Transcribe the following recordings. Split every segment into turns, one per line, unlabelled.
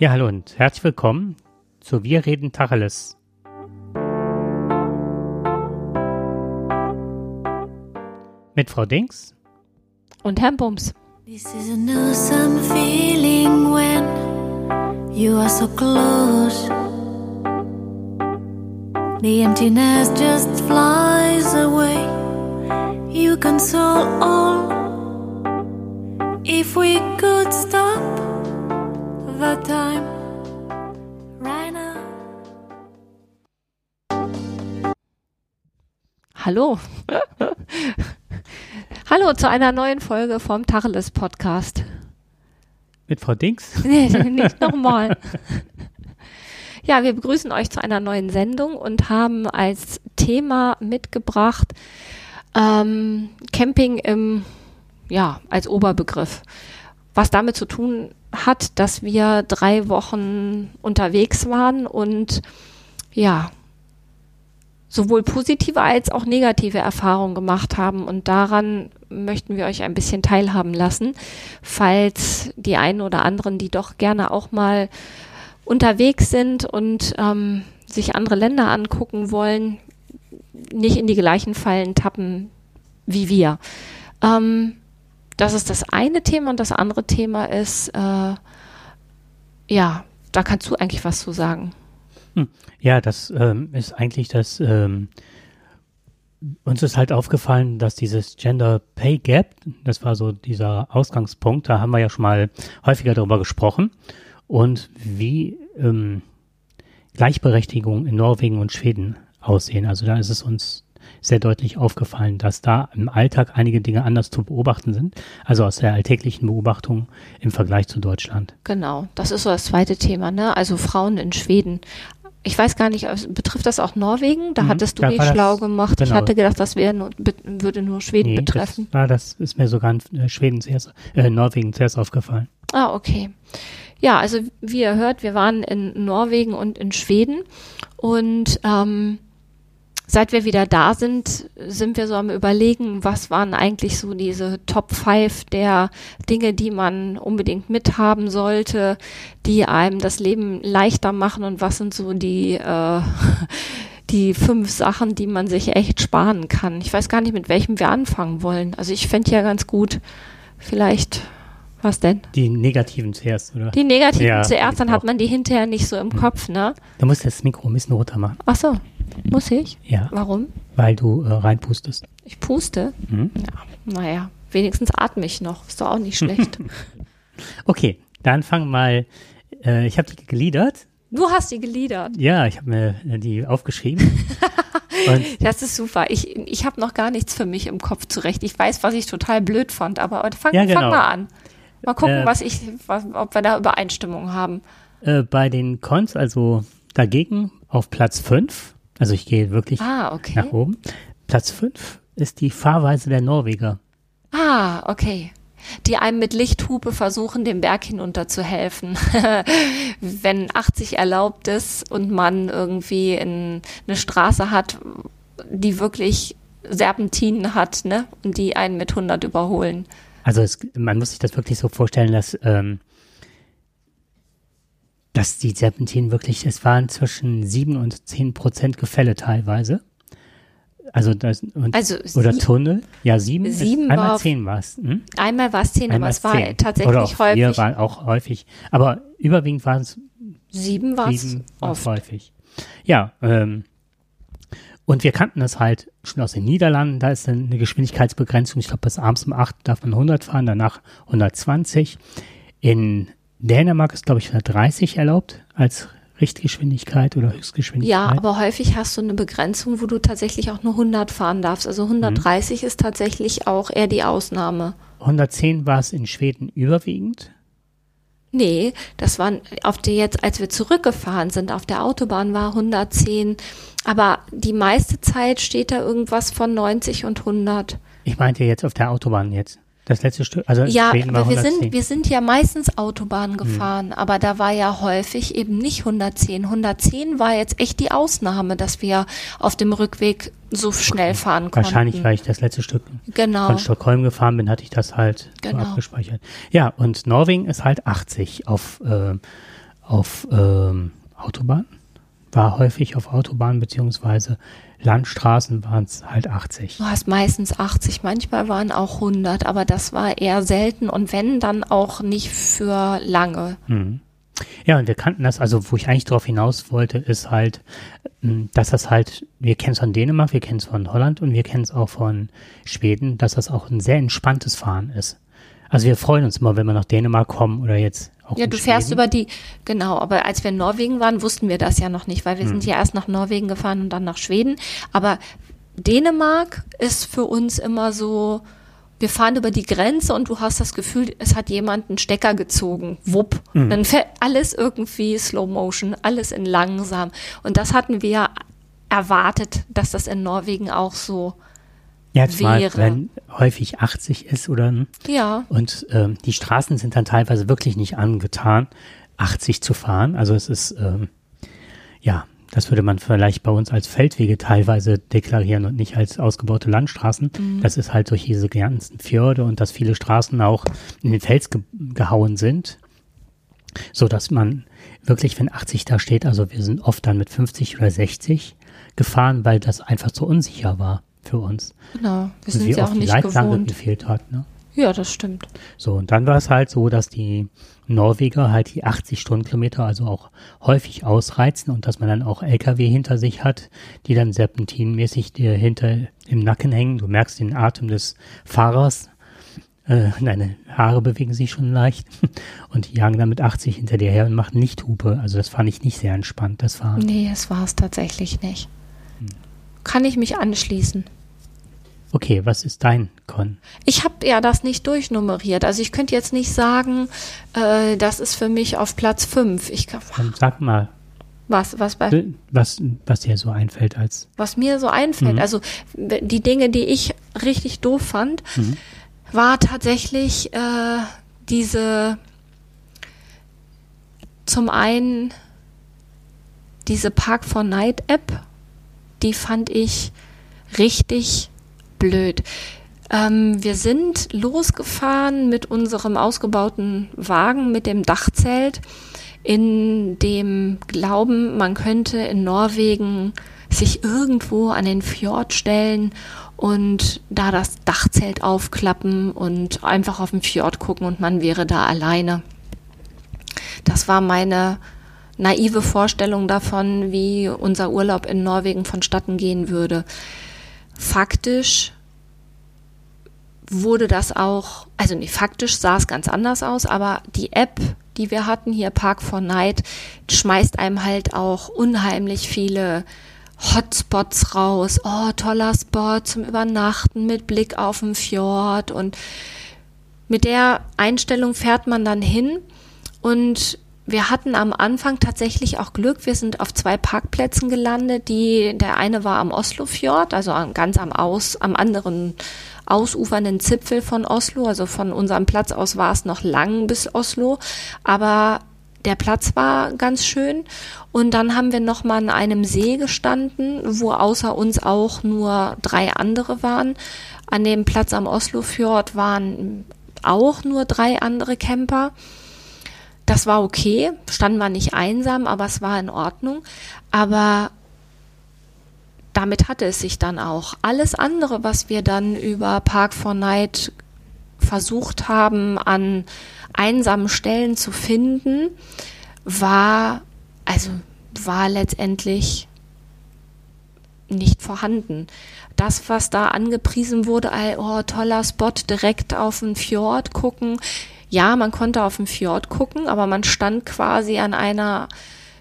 Ja, hallo und herzlich willkommen zu Wir reden Tacheles. Mit Frau Dings
und Herrn Bums.
This is an awesome feeling when you are so close. The emptiness just flies away. You console all. If we could stop the time right now.
Hallo. Hallo zu einer neuen Folge vom Tacheles Podcast.
Mit Frau Dings?
Nee, nicht nochmal. Ja, wir begrüßen euch zu einer neuen Sendung und haben als Thema mitgebracht ähm, Camping im, ja, als Oberbegriff. Was damit zu tun hat, dass wir drei Wochen unterwegs waren und ja, sowohl positive als auch negative Erfahrungen gemacht haben. Und daran möchten wir euch ein bisschen teilhaben lassen, falls die einen oder anderen, die doch gerne auch mal unterwegs sind und ähm, sich andere Länder angucken wollen, nicht in die gleichen Fallen tappen wie wir. Ähm, das ist das eine Thema und das andere Thema ist, äh, ja, da kannst du eigentlich was zu sagen.
Hm. Ja, das ähm, ist eigentlich das, ähm, uns ist halt aufgefallen, dass dieses Gender Pay Gap, das war so dieser Ausgangspunkt, da haben wir ja schon mal häufiger darüber gesprochen und wie ähm, Gleichberechtigung in Norwegen und Schweden aussehen. Also da ist es uns sehr deutlich aufgefallen, dass da im Alltag einige Dinge anders zu beobachten sind, also aus der alltäglichen Beobachtung im Vergleich zu Deutschland.
Genau, das ist so das zweite Thema, ne? Also Frauen in Schweden. Ich weiß gar nicht, betrifft das auch Norwegen? Da mhm, hattest du dich schlau gemacht. Genau. Ich hatte gedacht, das nur, würde nur Schweden nee, betreffen.
Das, war, das ist mir sogar in äh, Schweden zuerst, äh, Norwegen zuerst aufgefallen.
Ah, okay. Ja, also wie ihr hört, wir waren in Norwegen und in Schweden und ähm, seit wir wieder da sind, sind wir so am überlegen, was waren eigentlich so diese Top 5 der Dinge, die man unbedingt mithaben sollte, die einem das Leben leichter machen und was sind so die, äh, die fünf Sachen, die man sich echt sparen kann. Ich weiß gar nicht, mit welchem wir anfangen wollen. Also ich fände ja ganz gut, vielleicht was denn?
Die negativen zuerst, oder?
Die negativen ja, zuerst, dann hat man die hinterher nicht so im hm. Kopf, ne?
Da musst du das Mikro ein bisschen runter machen.
Ach so. Muss ich?
Ja.
Warum?
Weil du äh, reinpustest.
Ich puste? Mhm. Ja. Naja, wenigstens atme ich noch. Ist doch auch nicht schlecht.
okay, dann fang mal. Äh, ich habe die geliedert.
Du hast die geliedert?
Ja, ich habe mir äh, die aufgeschrieben.
das ist super. Ich, ich habe noch gar nichts für mich im Kopf zurecht. Ich weiß, was ich total blöd fand, aber fang, ja, genau. fang mal an. Mal gucken, äh, was ich, was, ob wir da Übereinstimmung haben.
Äh, bei den Cons, also dagegen auf Platz 5 also ich gehe wirklich
ah, okay.
nach oben. Platz 5 ist die Fahrweise der Norweger.
Ah, okay. Die einem mit Lichthupe versuchen, den Berg hinunter zu helfen. Wenn 80 erlaubt ist und man irgendwie in eine Straße hat, die wirklich Serpentinen hat, ne? Und die einen mit 100 überholen.
Also es, man muss sich das wirklich so vorstellen, dass ähm, dass die Serpentinen wirklich, es waren zwischen sieben und zehn Prozent Gefälle teilweise. Also, das, und,
also
oder Tunnel. Ja, sieben.
sieben
einmal zehn war es. Hm?
Einmal war es zehn, einmal aber es war zehn. tatsächlich
oder auch
häufig.
Vier waren auch häufig. Aber überwiegend waren es
sieben war es
häufig. Ja, ähm, und wir kannten das halt schon aus den Niederlanden. Da ist eine Geschwindigkeitsbegrenzung. Ich glaube, bis abends um acht darf man 100 fahren, danach 120. In Dänemark ist, glaube ich, 130 erlaubt als Richtgeschwindigkeit oder Höchstgeschwindigkeit.
Ja, aber häufig hast du eine Begrenzung, wo du tatsächlich auch nur 100 fahren darfst. Also 130 mhm. ist tatsächlich auch eher die Ausnahme.
110 war es in Schweden überwiegend.
Nee, das waren auf der jetzt, als wir zurückgefahren sind, auf der Autobahn war 110, aber die meiste Zeit steht da irgendwas von 90 und 100.
Ich meinte jetzt auf der Autobahn jetzt. Das letzte Stück, also
ja, aber wir sind, wir sind ja meistens Autobahn hm. gefahren, hm. aber da war ja häufig eben nicht 110. 110 war jetzt echt die Ausnahme, dass wir auf dem Rückweg so schnell fahren konnten.
Wahrscheinlich, weil ich das letzte Stück
genau.
von Stockholm gefahren bin, hatte ich das halt genau. so abgespeichert. Ja, und Norwegen ist halt 80 auf, äh, auf ähm, Autobahn, war häufig auf Autobahn beziehungsweise Landstraßen waren es halt 80.
Du hast meistens 80, manchmal waren auch 100, aber das war eher selten und wenn, dann auch nicht für lange.
Mhm. Ja, und wir kannten das, also wo ich eigentlich darauf hinaus wollte, ist halt, m, dass das halt, wir kennen es von Dänemark, wir kennen es von Holland und wir kennen es auch von Schweden, dass das auch ein sehr entspanntes Fahren ist. Also wir freuen uns immer, wenn wir nach Dänemark kommen oder jetzt auch
Ja, du fährst
Schweden.
über die, genau, aber als wir in Norwegen waren, wussten wir das ja noch nicht, weil wir
Hm.
sind ja erst nach Norwegen gefahren und dann nach Schweden. Aber Dänemark ist für uns immer so, wir fahren über die Grenze und du hast das Gefühl, es hat jemand einen Stecker gezogen. Wupp.
Hm.
Dann fährt alles irgendwie Slow Motion, alles in langsam. Und das hatten wir erwartet, dass das in Norwegen auch so,
Ja, zumal,
wäre.
wenn häufig 80 ist oder
ja,
und ähm, die Straßen sind dann teilweise wirklich nicht angetan, 80 zu fahren. Also es ist ähm, ja, das würde man vielleicht bei uns als Feldwege teilweise deklarieren und nicht als ausgebaute Landstraßen. Das ist halt durch diese ganzen Fjorde und dass viele Straßen auch in den Fels ge gehauen sind, so dass man wirklich, wenn 80 da steht, also wir sind oft dann mit 50 oder 60 gefahren, weil das einfach zu unsicher war für uns.
genau. Wir sind ja auch nicht
Leitplanke
gewohnt.
gefehlt hat. Ne?
Ja, das stimmt.
So, und dann war es halt so, dass die Norweger halt die 80 Stundenkilometer also auch häufig ausreizen und dass man dann auch LKW hinter sich hat, die dann serpentinmäßig dir hinter im Nacken hängen. Du merkst den Atem des Fahrers. Äh, deine Haare bewegen sich schon leicht und die jagen dann mit 80 hinter dir her und machen Lichthupe. Also das fand ich nicht sehr entspannt, das Fahren.
Nee, es war es tatsächlich nicht. Kann ich mich anschließen.
Okay, was ist dein Con?
Ich habe ja das nicht durchnummeriert. Also ich könnte jetzt nicht sagen, äh, das ist für mich auf Platz 5. Ich, kann-
Dann sag mal,
was, was, bei,
was, was dir so einfällt als
was mir so einfällt. Also w- die Dinge, die ich richtig doof fand, war tatsächlich äh, diese zum einen diese Park for Night App, die fand ich richtig blöd. Ähm, wir sind losgefahren mit unserem ausgebauten Wagen, mit dem Dachzelt, in dem Glauben, man könnte in Norwegen sich irgendwo an den Fjord stellen und da das Dachzelt aufklappen und einfach auf den Fjord gucken und man wäre da alleine. Das war meine naive Vorstellung davon, wie unser Urlaub in Norwegen vonstatten gehen würde. Faktisch wurde das auch, also nee, faktisch sah es ganz anders aus, aber die App, die wir hatten hier, Park for Night, schmeißt einem halt auch unheimlich viele Hotspots raus. Oh, toller Spot zum Übernachten mit Blick auf den Fjord und mit der Einstellung fährt man dann hin und wir hatten am Anfang tatsächlich auch Glück. Wir sind auf zwei Parkplätzen gelandet. Die, der eine war am Oslofjord, also ganz am Aus, am anderen ausufernden Zipfel von Oslo. Also von unserem Platz aus war es noch lang bis Oslo. Aber der Platz war ganz schön. Und dann haben wir noch mal an einem See gestanden, wo außer uns auch nur drei andere waren. An dem Platz am Oslofjord waren auch nur drei andere Camper. Das war okay, standen wir nicht einsam, aber es war in Ordnung. Aber damit hatte es sich dann auch. Alles andere, was wir dann über Park for Night versucht haben, an einsamen Stellen zu finden, war, also war letztendlich nicht vorhanden. Das, was da angepriesen wurde, oh, toller Spot, direkt auf den Fjord gucken. Ja, man konnte auf den Fjord gucken, aber man stand quasi an einer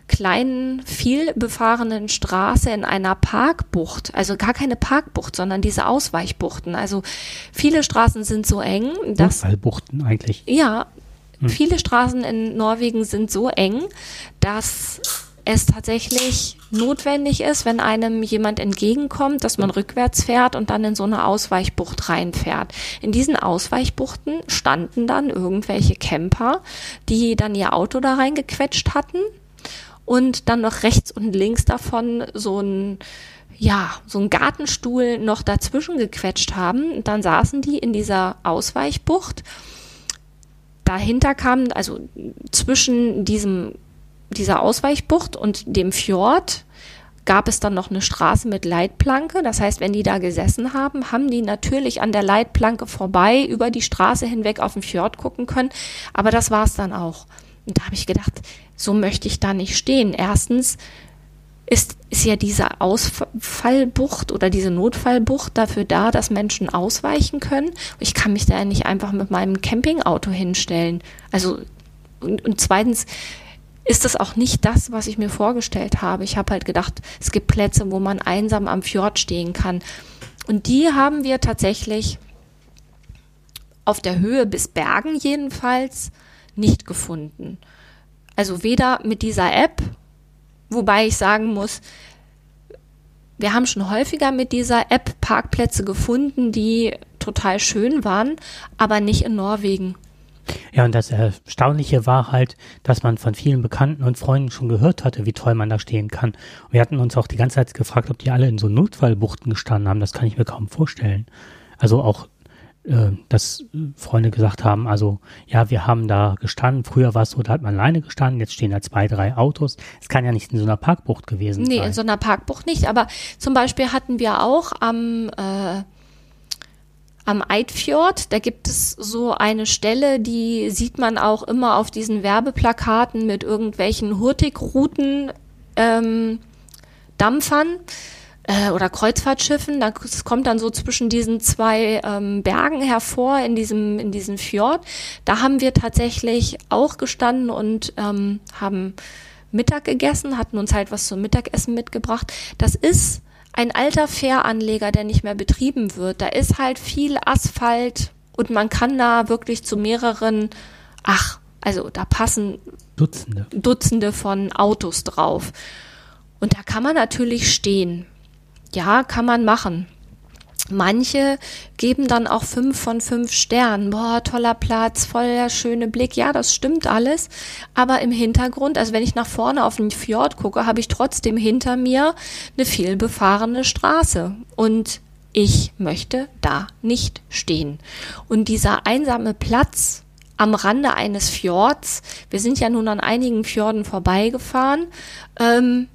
kleinen, viel befahrenen Straße in einer Parkbucht. Also gar keine Parkbucht, sondern diese Ausweichbuchten. Also viele Straßen sind so eng, dass
Unfallbuchten eigentlich?
ja, viele Straßen in Norwegen sind so eng, dass es tatsächlich notwendig ist, wenn einem jemand entgegenkommt, dass man rückwärts fährt und dann in so eine Ausweichbucht reinfährt. In diesen Ausweichbuchten standen dann irgendwelche Camper, die dann ihr Auto da reingequetscht hatten und dann noch rechts und links davon so ein ja, so ein Gartenstuhl noch dazwischen gequetscht haben. Dann saßen die in dieser Ausweichbucht dahinter kam, also zwischen diesem dieser Ausweichbucht und dem Fjord gab es dann noch eine Straße mit Leitplanke. Das heißt, wenn die da gesessen haben, haben die natürlich an der Leitplanke vorbei über die Straße hinweg auf den Fjord gucken können. Aber das war es dann auch. Und da habe ich gedacht, so möchte ich da nicht stehen. Erstens ist, ist ja diese Ausfallbucht oder diese Notfallbucht dafür da, dass Menschen ausweichen können. Ich kann mich da ja nicht einfach mit meinem Campingauto hinstellen. Also, und, und zweitens, ist das auch nicht das, was ich mir vorgestellt habe. Ich habe halt gedacht, es gibt Plätze, wo man einsam am Fjord stehen kann. Und die haben wir tatsächlich auf der Höhe bis Bergen jedenfalls nicht gefunden. Also weder mit dieser App, wobei ich sagen muss, wir haben schon häufiger mit dieser App Parkplätze gefunden, die total schön waren, aber nicht in Norwegen.
Ja, und das Erstaunliche war halt, dass man von vielen Bekannten und Freunden schon gehört hatte, wie toll man da stehen kann. Und wir hatten uns auch die ganze Zeit gefragt, ob die alle in so Notfallbuchten gestanden haben. Das kann ich mir kaum vorstellen. Also auch, äh, dass Freunde gesagt haben, also ja, wir haben da gestanden. Früher war es so, da hat man alleine gestanden, jetzt stehen da zwei, drei Autos. Es kann ja nicht in so einer Parkbucht gewesen
nee,
sein.
Nee, in so einer Parkbucht nicht. Aber zum Beispiel hatten wir auch am äh, am Eidfjord. Da gibt es so eine Stelle, die sieht man auch immer auf diesen Werbeplakaten mit irgendwelchen Hurtigruten, ähm, Dampfern äh, oder Kreuzfahrtschiffen. Das kommt dann so zwischen diesen zwei ähm, Bergen hervor in diesem, in diesem Fjord. Da haben wir tatsächlich auch gestanden und ähm, haben Mittag gegessen, hatten uns halt was zum Mittagessen mitgebracht. Das ist ein alter Fähranleger, der nicht mehr betrieben wird. Da ist halt viel Asphalt und man kann da wirklich zu mehreren, ach, also da passen
Dutzende.
Dutzende von Autos drauf. Und da kann man natürlich stehen. Ja, kann man machen. Manche geben dann auch fünf von fünf Sternen. Boah, toller Platz, voller schöne Blick. Ja, das stimmt alles. Aber im Hintergrund, also wenn ich nach vorne auf den Fjord gucke, habe ich trotzdem hinter mir eine viel befahrene Straße. Und ich möchte da nicht stehen. Und dieser einsame Platz am Rande eines Fjords, wir sind ja nun an einigen Fjorden vorbeigefahren, ähm,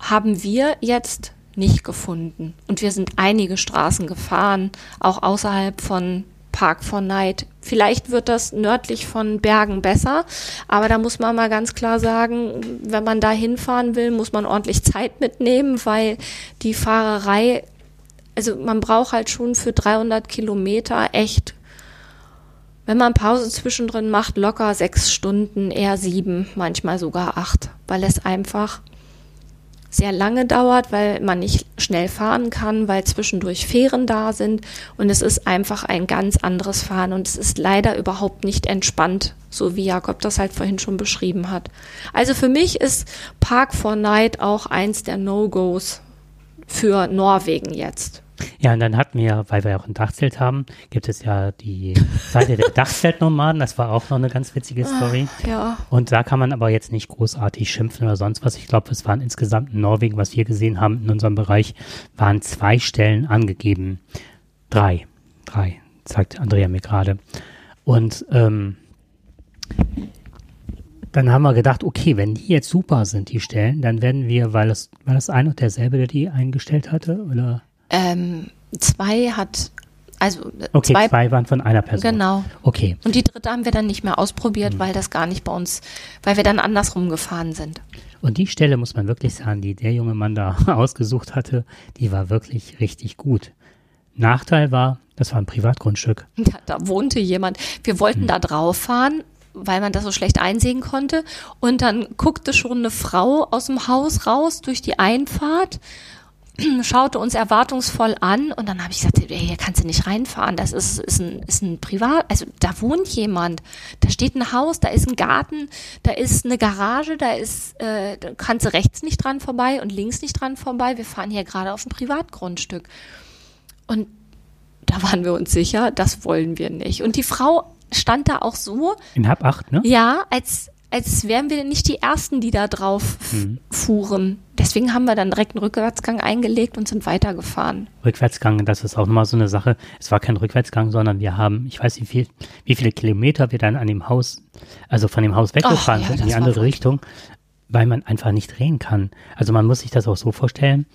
haben wir jetzt nicht gefunden. Und wir sind einige Straßen gefahren, auch außerhalb von Park for Night. Vielleicht wird das nördlich von Bergen besser, aber da muss man mal ganz klar sagen, wenn man da hinfahren will, muss man ordentlich Zeit mitnehmen, weil die Fahrerei, also man braucht halt schon für 300 Kilometer echt, wenn man Pause zwischendrin macht, locker sechs Stunden, eher sieben, manchmal sogar acht, weil es einfach sehr lange dauert, weil man nicht schnell fahren kann, weil zwischendurch Fähren da sind und es ist einfach ein ganz anderes Fahren und es ist leider überhaupt nicht entspannt, so wie Jakob das halt vorhin schon beschrieben hat. Also für mich ist Park for Night auch eins der No-Gos für Norwegen jetzt.
Ja, und dann hatten wir, weil wir ja auch ein Dachzelt haben, gibt es ja die Seite der Dachzeltnomaden. Das war auch noch eine ganz witzige ah, Story.
Ja.
Und da kann man aber jetzt nicht großartig schimpfen oder sonst was. Ich glaube, es waren insgesamt in Norwegen, was wir gesehen haben in unserem Bereich, waren zwei Stellen angegeben. Drei. Drei, sagt Andrea mir gerade. Und ähm, dann haben wir gedacht, okay, wenn die jetzt super sind, die Stellen, dann werden wir, weil es, war das ein und derselbe, der die eingestellt hatte, oder?
Ähm, zwei hat, also
okay, zwei, zwei waren von einer Person.
Genau.
Okay.
Und die dritte haben wir dann nicht mehr ausprobiert, mhm. weil das gar nicht bei uns, weil wir dann andersrum gefahren sind.
Und die Stelle muss man wirklich sagen, die der junge Mann da ausgesucht hatte, die war wirklich richtig gut. Nachteil war, das war ein Privatgrundstück.
Ja, da wohnte jemand. Wir wollten hm. da drauf fahren, weil man das so schlecht einsehen konnte. Und dann guckte schon eine Frau aus dem Haus raus durch die Einfahrt schaute uns erwartungsvoll an und dann habe ich gesagt, hey, hier kannst du nicht reinfahren, das ist, ist, ein, ist ein Privat, also da wohnt jemand, da steht ein Haus, da ist ein Garten, da ist eine Garage, da ist, äh, da kannst du rechts nicht dran vorbei und links nicht dran vorbei, wir fahren hier gerade auf ein Privatgrundstück. Und da waren wir uns sicher, das wollen wir nicht. Und die Frau stand da auch so.
In Hab 8, ne?
Ja, als, als wären wir nicht die Ersten, die da drauf mhm. fuhren. Deswegen haben wir dann direkt einen Rückwärtsgang eingelegt und sind weitergefahren.
Rückwärtsgang, das ist auch nochmal so eine Sache. Es war kein Rückwärtsgang, sondern wir haben, ich weiß nicht, wie, viel, wie viele Kilometer wir dann an dem Haus, also von dem Haus weggefahren ja, sind in die andere Richtung. weil man einfach nicht drehen kann. Also man muss sich das auch so vorstellen,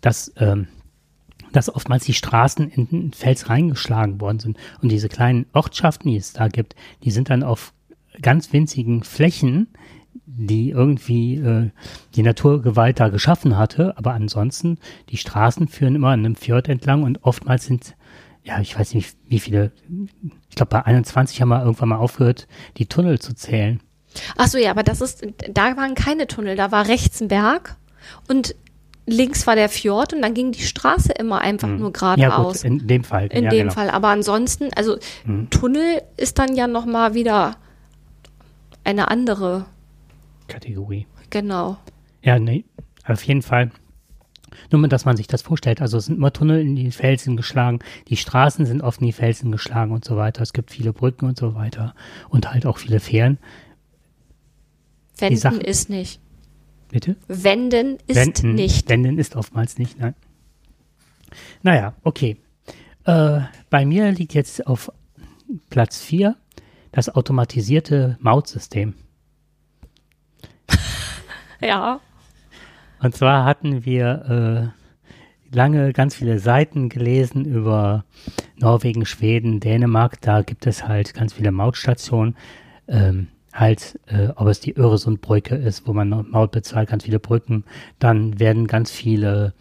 dass, ähm, dass oftmals die Straßen in den Fels reingeschlagen worden sind. Und diese kleinen Ortschaften, die es da gibt, die sind dann auf ganz winzigen Flächen, die irgendwie äh, die Naturgewalt da geschaffen hatte. Aber ansonsten, die Straßen führen immer an einem Fjord entlang und oftmals sind, ja, ich weiß nicht, wie viele, ich glaube bei 21 haben wir irgendwann mal aufgehört, die Tunnel zu zählen.
Ach so, ja, aber das ist, da waren keine Tunnel, da war rechts ein Berg und links war der Fjord und dann ging die Straße immer einfach nur
Ja gut,
geradeaus.
in dem Fall.
in
ja,
dem
genau.
Fall. Aber ansonsten, also
Mhm.
Tunnel ist dann ja nochmal wieder eine andere,
Kategorie.
genau.
Ja, nee, auf jeden Fall. Nur mal, dass man sich das vorstellt. Also es sind immer Tunnel in die Felsen geschlagen, die Straßen sind oft in die Felsen geschlagen und so weiter. Es gibt viele Brücken und so weiter und halt auch viele Fähren.
Wenden
Sachen-
ist nicht.
Bitte?
Wenden ist
Wenden,
nicht.
Wenden ist oftmals nicht, nein. Naja, okay. Äh, bei mir liegt jetzt auf Platz 4 das automatisierte Mautsystem.
Ja.
Und zwar hatten wir äh, lange ganz viele Seiten gelesen über Norwegen, Schweden, Dänemark. Da gibt es halt ganz viele Mautstationen. Ähm, halt, äh, ob es die Öresundbrücke ist, wo man Maut bezahlt, ganz viele Brücken. Dann werden ganz viele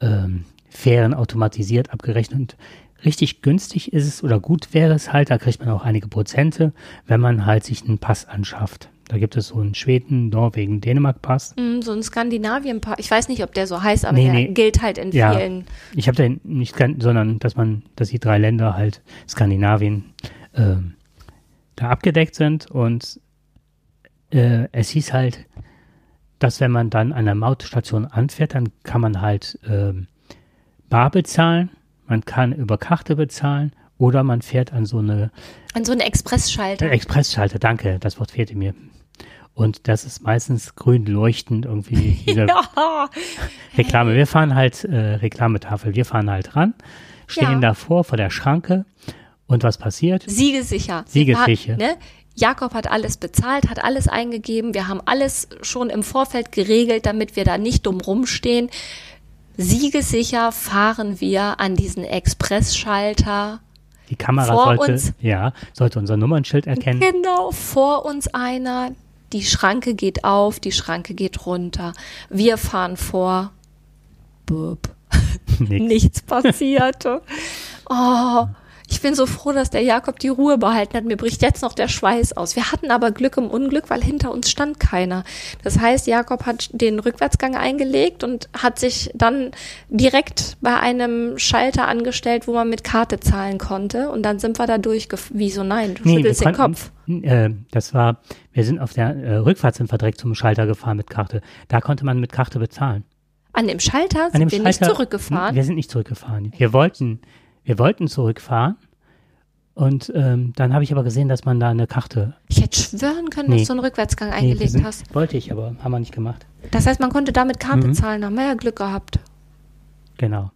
ähm, Fähren automatisiert abgerechnet. Richtig günstig ist es oder gut wäre es halt, da kriegt man auch einige Prozente, wenn man halt sich einen Pass anschafft. Da gibt es so einen Schweden, Norwegen, Dänemark-Pass.
Mm, So ein Skandinavien-Paar. Ich weiß nicht, ob der so heißt, aber
Nee,
der
nee.
gilt halt in
Ja.
vielen.
Ich habe da nicht, sondern dass man, dass die drei Länder halt Skandinavien ähm, da abgedeckt sind und äh, es hieß halt, dass wenn man dann an der Mautstation anfährt, dann kann man halt ähm, bar bezahlen, man kann über Karte bezahlen oder man fährt an so eine
An so einen Expressschalter.
Expressschalter, danke, das Wort fehlte mir. Und das ist meistens grün leuchtend irgendwie.
Ja.
Reklame. Wir fahren halt äh, Reklametafel. Wir fahren halt ran, stehen
Ja.
davor vor der Schranke und was passiert?
Siegesicher.
Siegessicher.
Ne? Jakob hat alles bezahlt, hat alles eingegeben. Wir haben alles schon im Vorfeld geregelt, damit wir da nicht dumm rumstehen. Siegesicher fahren wir an diesen Expressschalter.
Die Kamera
Vor
sollte,
uns.
ja, sollte unser Nummernschild erkennen.
Genau, vor uns einer. Die Schranke geht auf, die Schranke geht runter. Wir fahren vor.
Nix.
Nichts passierte. Oh, ich bin so froh, dass der Jakob die Ruhe behalten hat. Mir bricht jetzt noch der Schweiß aus. Wir hatten aber Glück im Unglück, weil hinter uns stand keiner. Das heißt, Jakob hat den Rückwärtsgang eingelegt und hat sich dann direkt bei einem Schalter angestellt, wo man mit Karte zahlen konnte. Und dann sind wir da durchgef... Wieso nein? Du
Nee,
schüttelst den Kopf.
äh, das war, wir sind auf der äh, Rückfahrt sind wir direkt zum Schalter gefahren mit Karte. Da konnte man mit Karte bezahlen.
An dem Schalter
An
sind
dem
wir
Schalter,
nicht zurückgefahren.
Wir sind nicht zurückgefahren. Wir wollten, wir wollten zurückfahren. Und ähm, dann habe ich aber gesehen, dass man da eine Karte.
Ich hätte schwören können,
Nee.
dass du einen Rückwärtsgang
Nee,
eingelegt
sind,
hast.
Wollte ich, aber haben wir nicht gemacht.
Das heißt, man konnte da mit Karte
Mhm.
zahlen. Da haben wir ja Glück gehabt.
Genau.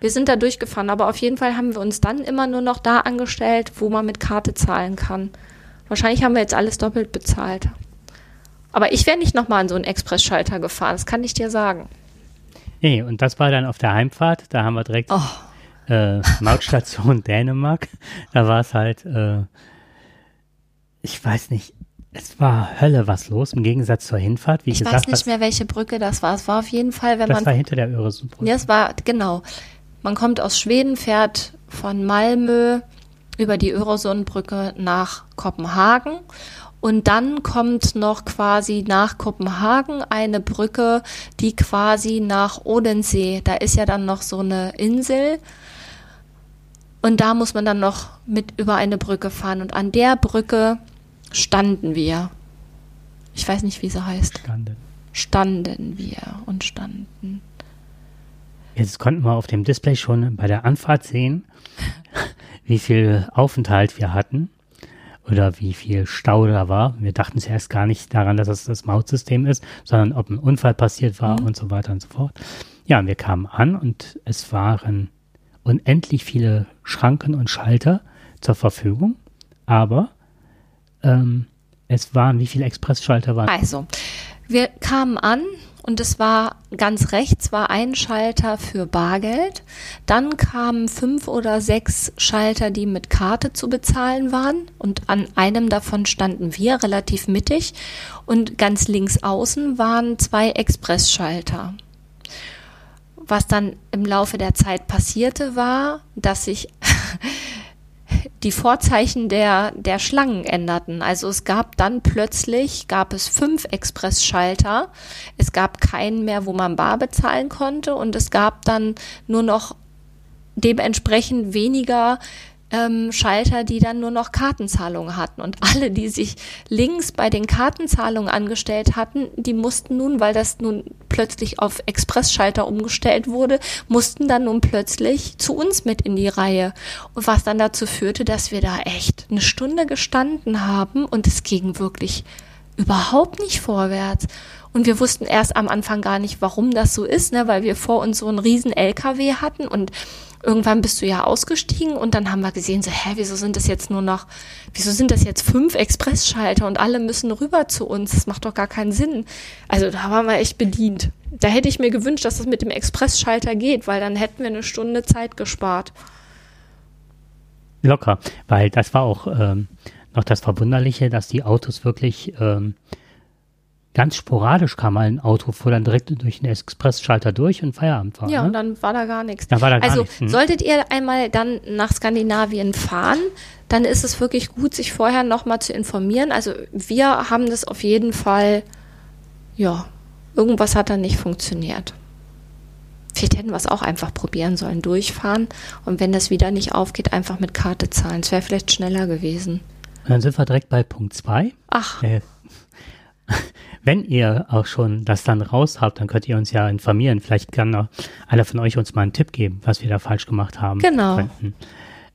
Wir sind da durchgefahren, aber auf jeden Fall haben wir uns dann immer nur noch da angestellt, wo man mit Karte zahlen kann. Wahrscheinlich haben wir jetzt alles doppelt bezahlt. Aber ich wäre nicht nochmal an so einen Expressschalter gefahren, das kann ich dir sagen.
Nee, und das war dann auf der Heimfahrt. Da haben wir direkt
Oh.
Äh, Mautstation Dänemark. Da war es halt, äh, ich weiß nicht, es war Hölle was los, im Gegensatz zur Hinfahrt. Wie
Ich
gesagt,
weiß nicht
was,
mehr, welche Brücke das war. Es war auf jeden Fall, wenn
das
man
war hinter der Öresundbrücke.
Ja, es war, genau. Man kommt aus Schweden, fährt von Malmö über die Öresundbrücke nach Kopenhagen. Und dann kommt noch quasi nach Kopenhagen eine Brücke, die quasi nach Odensee, da ist ja dann noch so eine Insel. Und da muss man dann noch mit über eine Brücke fahren. Und an der Brücke standen wir. Ich weiß nicht, wie sie heißt.
Standen.
Standen wir und standen.
Jetzt konnten wir auf dem Display schon bei der Anfahrt sehen, wie viel Aufenthalt wir hatten oder wie viel Stau da war. Wir dachten zuerst gar nicht daran, dass es das Mautsystem ist, sondern ob ein Unfall passiert war und so weiter und so fort. Ja, und wir kamen an und es waren unendlich viele Schranken und Schalter zur Verfügung, aber ähm, es waren, wie viele Expressschalter waren?
Also, Wir kamen an und es war ganz rechts war ein Schalter für Bargeld. Dann kamen fünf oder sechs Schalter, die mit Karte zu bezahlen waren. Und an einem davon standen wir relativ mittig. Und ganz links außen waren zwei Expressschalter. Was dann im Laufe der Zeit passierte, war, dass sich die Vorzeichen der, der Schlangen änderten. Also es gab dann plötzlich, gab es fünf Expressschalter. Es gab keinen mehr, wo man bar bezahlen konnte und es gab dann nur noch dementsprechend weniger ähm, Schalter, die dann nur noch Kartenzahlungen hatten. Und alle, die sich links bei den Kartenzahlungen angestellt hatten, die mussten nun, weil das nun plötzlich auf Expressschalter umgestellt wurde, mussten dann nun plötzlich zu uns mit in die Reihe. Und was dann dazu führte, dass wir da echt eine Stunde gestanden haben und es ging wirklich überhaupt nicht vorwärts. Und wir wussten erst am Anfang gar nicht, warum das so ist, ne, weil wir vor uns so einen riesen LKW hatten und irgendwann bist du ja ausgestiegen und dann haben wir gesehen, so, hä, wieso sind das jetzt nur noch, wieso sind das jetzt fünf Expressschalter und alle müssen rüber zu uns? Das macht doch gar keinen Sinn. Also da waren wir echt bedient. Da hätte ich mir gewünscht, dass das mit dem Expressschalter geht, weil dann hätten wir eine Stunde Zeit gespart.
Locker, weil das war auch ähm, noch das Verwunderliche, dass die Autos wirklich ähm, ganz sporadisch kam mal ein Auto, fuhr dann direkt durch den Expressschalter durch und Feierabend war.
Ja,
ne?
und dann war da gar nichts.
Da war da gar
also
nichts, hm.
solltet ihr einmal dann nach Skandinavien fahren, dann ist es wirklich gut, sich vorher nochmal zu informieren. Also wir haben das auf jeden Fall, ja, irgendwas hat da nicht funktioniert. Vielleicht hätten wir es auch einfach probieren sollen, durchfahren und wenn das wieder nicht aufgeht, einfach mit Karte zahlen. Es wäre vielleicht schneller gewesen.
Und dann sind wir direkt bei Punkt 2.
Ach,
Äh, wenn ihr auch schon das dann raus habt, dann könnt ihr uns ja informieren. Vielleicht kann noch einer von euch uns mal einen Tipp geben, was wir da falsch gemacht haben.
Genau.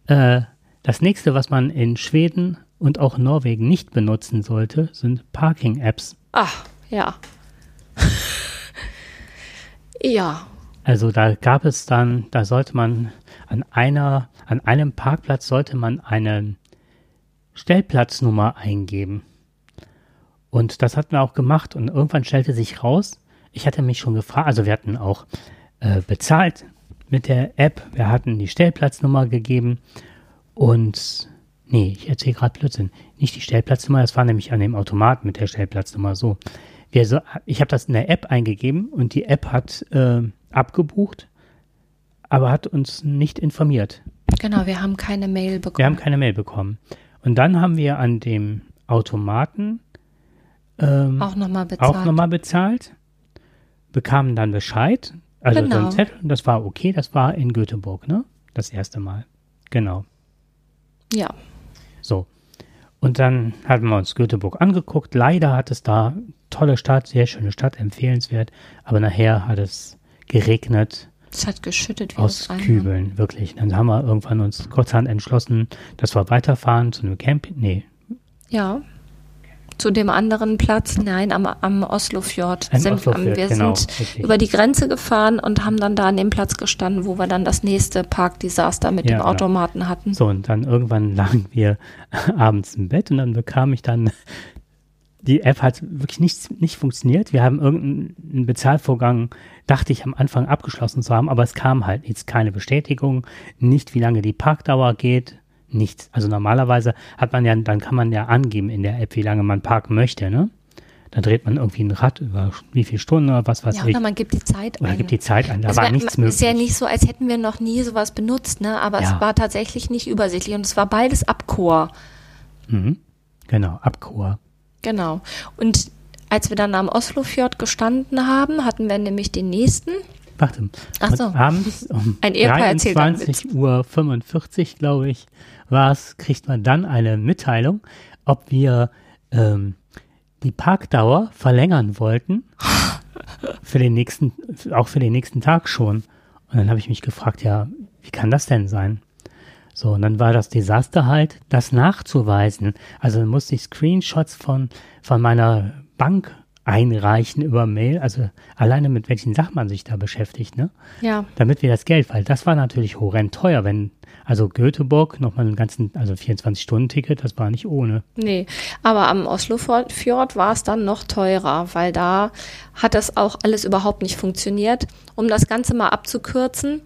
Äh, das nächste, was man in Schweden und auch Norwegen nicht benutzen sollte, sind Parking-Apps.
ach, ja. ja,
Also da gab es dann, da sollte man an einer, an einem Parkplatz sollte man eine Stellplatznummer eingeben. Und das hatten wir auch gemacht und irgendwann stellte sich raus, ich hatte mich schon gefragt, also wir hatten auch äh, bezahlt mit der App, wir hatten die Stellplatznummer gegeben und nee, ich erzähle gerade Blödsinn, nicht die Stellplatznummer, das war nämlich an dem Automat mit der Stellplatznummer so. Wir so ich habe das in der App eingegeben und die App hat äh, abgebucht, aber hat uns nicht informiert.
genau, wir haben keine Mail bekommen.
Wir haben keine Mail bekommen. Und dann haben wir an dem Automaten ähm,
auch nochmal bezahlt.
auch nochmal bezahlt, bekamen dann Bescheid, also so
Genau.
ein Zettel, und das war okay, das war in Göteborg, ne? Das erste Mal. Genau.
Ja,
So. Und dann hatten wir uns Göteborg angeguckt. Leider hat es da tolle Stadt, sehr schöne Stadt, empfehlenswert. Aber nachher hat es geregnet
es hat geschüttet wie
aus
Reine.
Kübeln, wirklich. Dann haben wir irgendwann uns kurzerhand entschlossen, dass wir weiterfahren zu einem Camping. Nee,
Ja. Zu dem anderen Platz, nein, am, am Oslofjord. Sind,
Oslofjord,
wir
genau,
sind
richtig.
über die Grenze gefahren und haben dann da an dem Platz gestanden, wo wir dann das nächste Parkdesaster mit
Ja,
dem
genau.
Automaten hatten.
So, und dann irgendwann lagen wir abends im Bett und dann bekam ich dann, die App hat wirklich nicht, nicht funktioniert. Wir haben irgendeinen Bezahlvorgang, dachte ich am Anfang abgeschlossen zu haben, aber es kam halt jetzt keine Bestätigung, nicht wie lange die Parkdauer geht, nichts. Also normalerweise hat man ja, dann kann man ja angeben in der App, wie lange man parken möchte, ne? Da dreht man irgendwie ein Rad über wie viele Stunden oder was weiß
Ja,
ich.
oder man gibt die Zeit
Oder
ein.
gibt die Zeit an, da
Es
war nichts
Ist
möglich.
ja nicht so, als hätten wir noch nie sowas benutzt, ne? Aber
Ja.
es war tatsächlich nicht übersichtlich und es war beides Abchor.
mhm. Genau, Abchor.
Genau. Und als wir dann am Oslofjord gestanden haben, hatten wir nämlich den nächsten.
Warte.
Ach so.
abends um
Ein Ehepaar erzählt einen
23 Uhr 45, glaube ich, war es, kriegt man dann eine Mitteilung, ob wir ähm, die Parkdauer verlängern wollten für den nächsten, auch für den nächsten Tag schon. Und dann habe ich mich gefragt, ja, wie kann das denn sein? So, und dann war das Desaster halt, das nachzuweisen. Also musste ich Screenshots von, von meiner Bank einreichen über Mail. Also alleine mit welchen Sachen man sich da beschäftigt, ne?
Ja.
Damit wir das Geld, weil das war natürlich horrend teuer, wenn, also Göteborg nochmal einen ganzen, also 24-Stunden-Ticket, das war nicht ohne.
Nee, aber am Oslofjord war es dann noch teurer, weil da hat das auch alles überhaupt nicht funktioniert. Um das Ganze mal abzukürzen,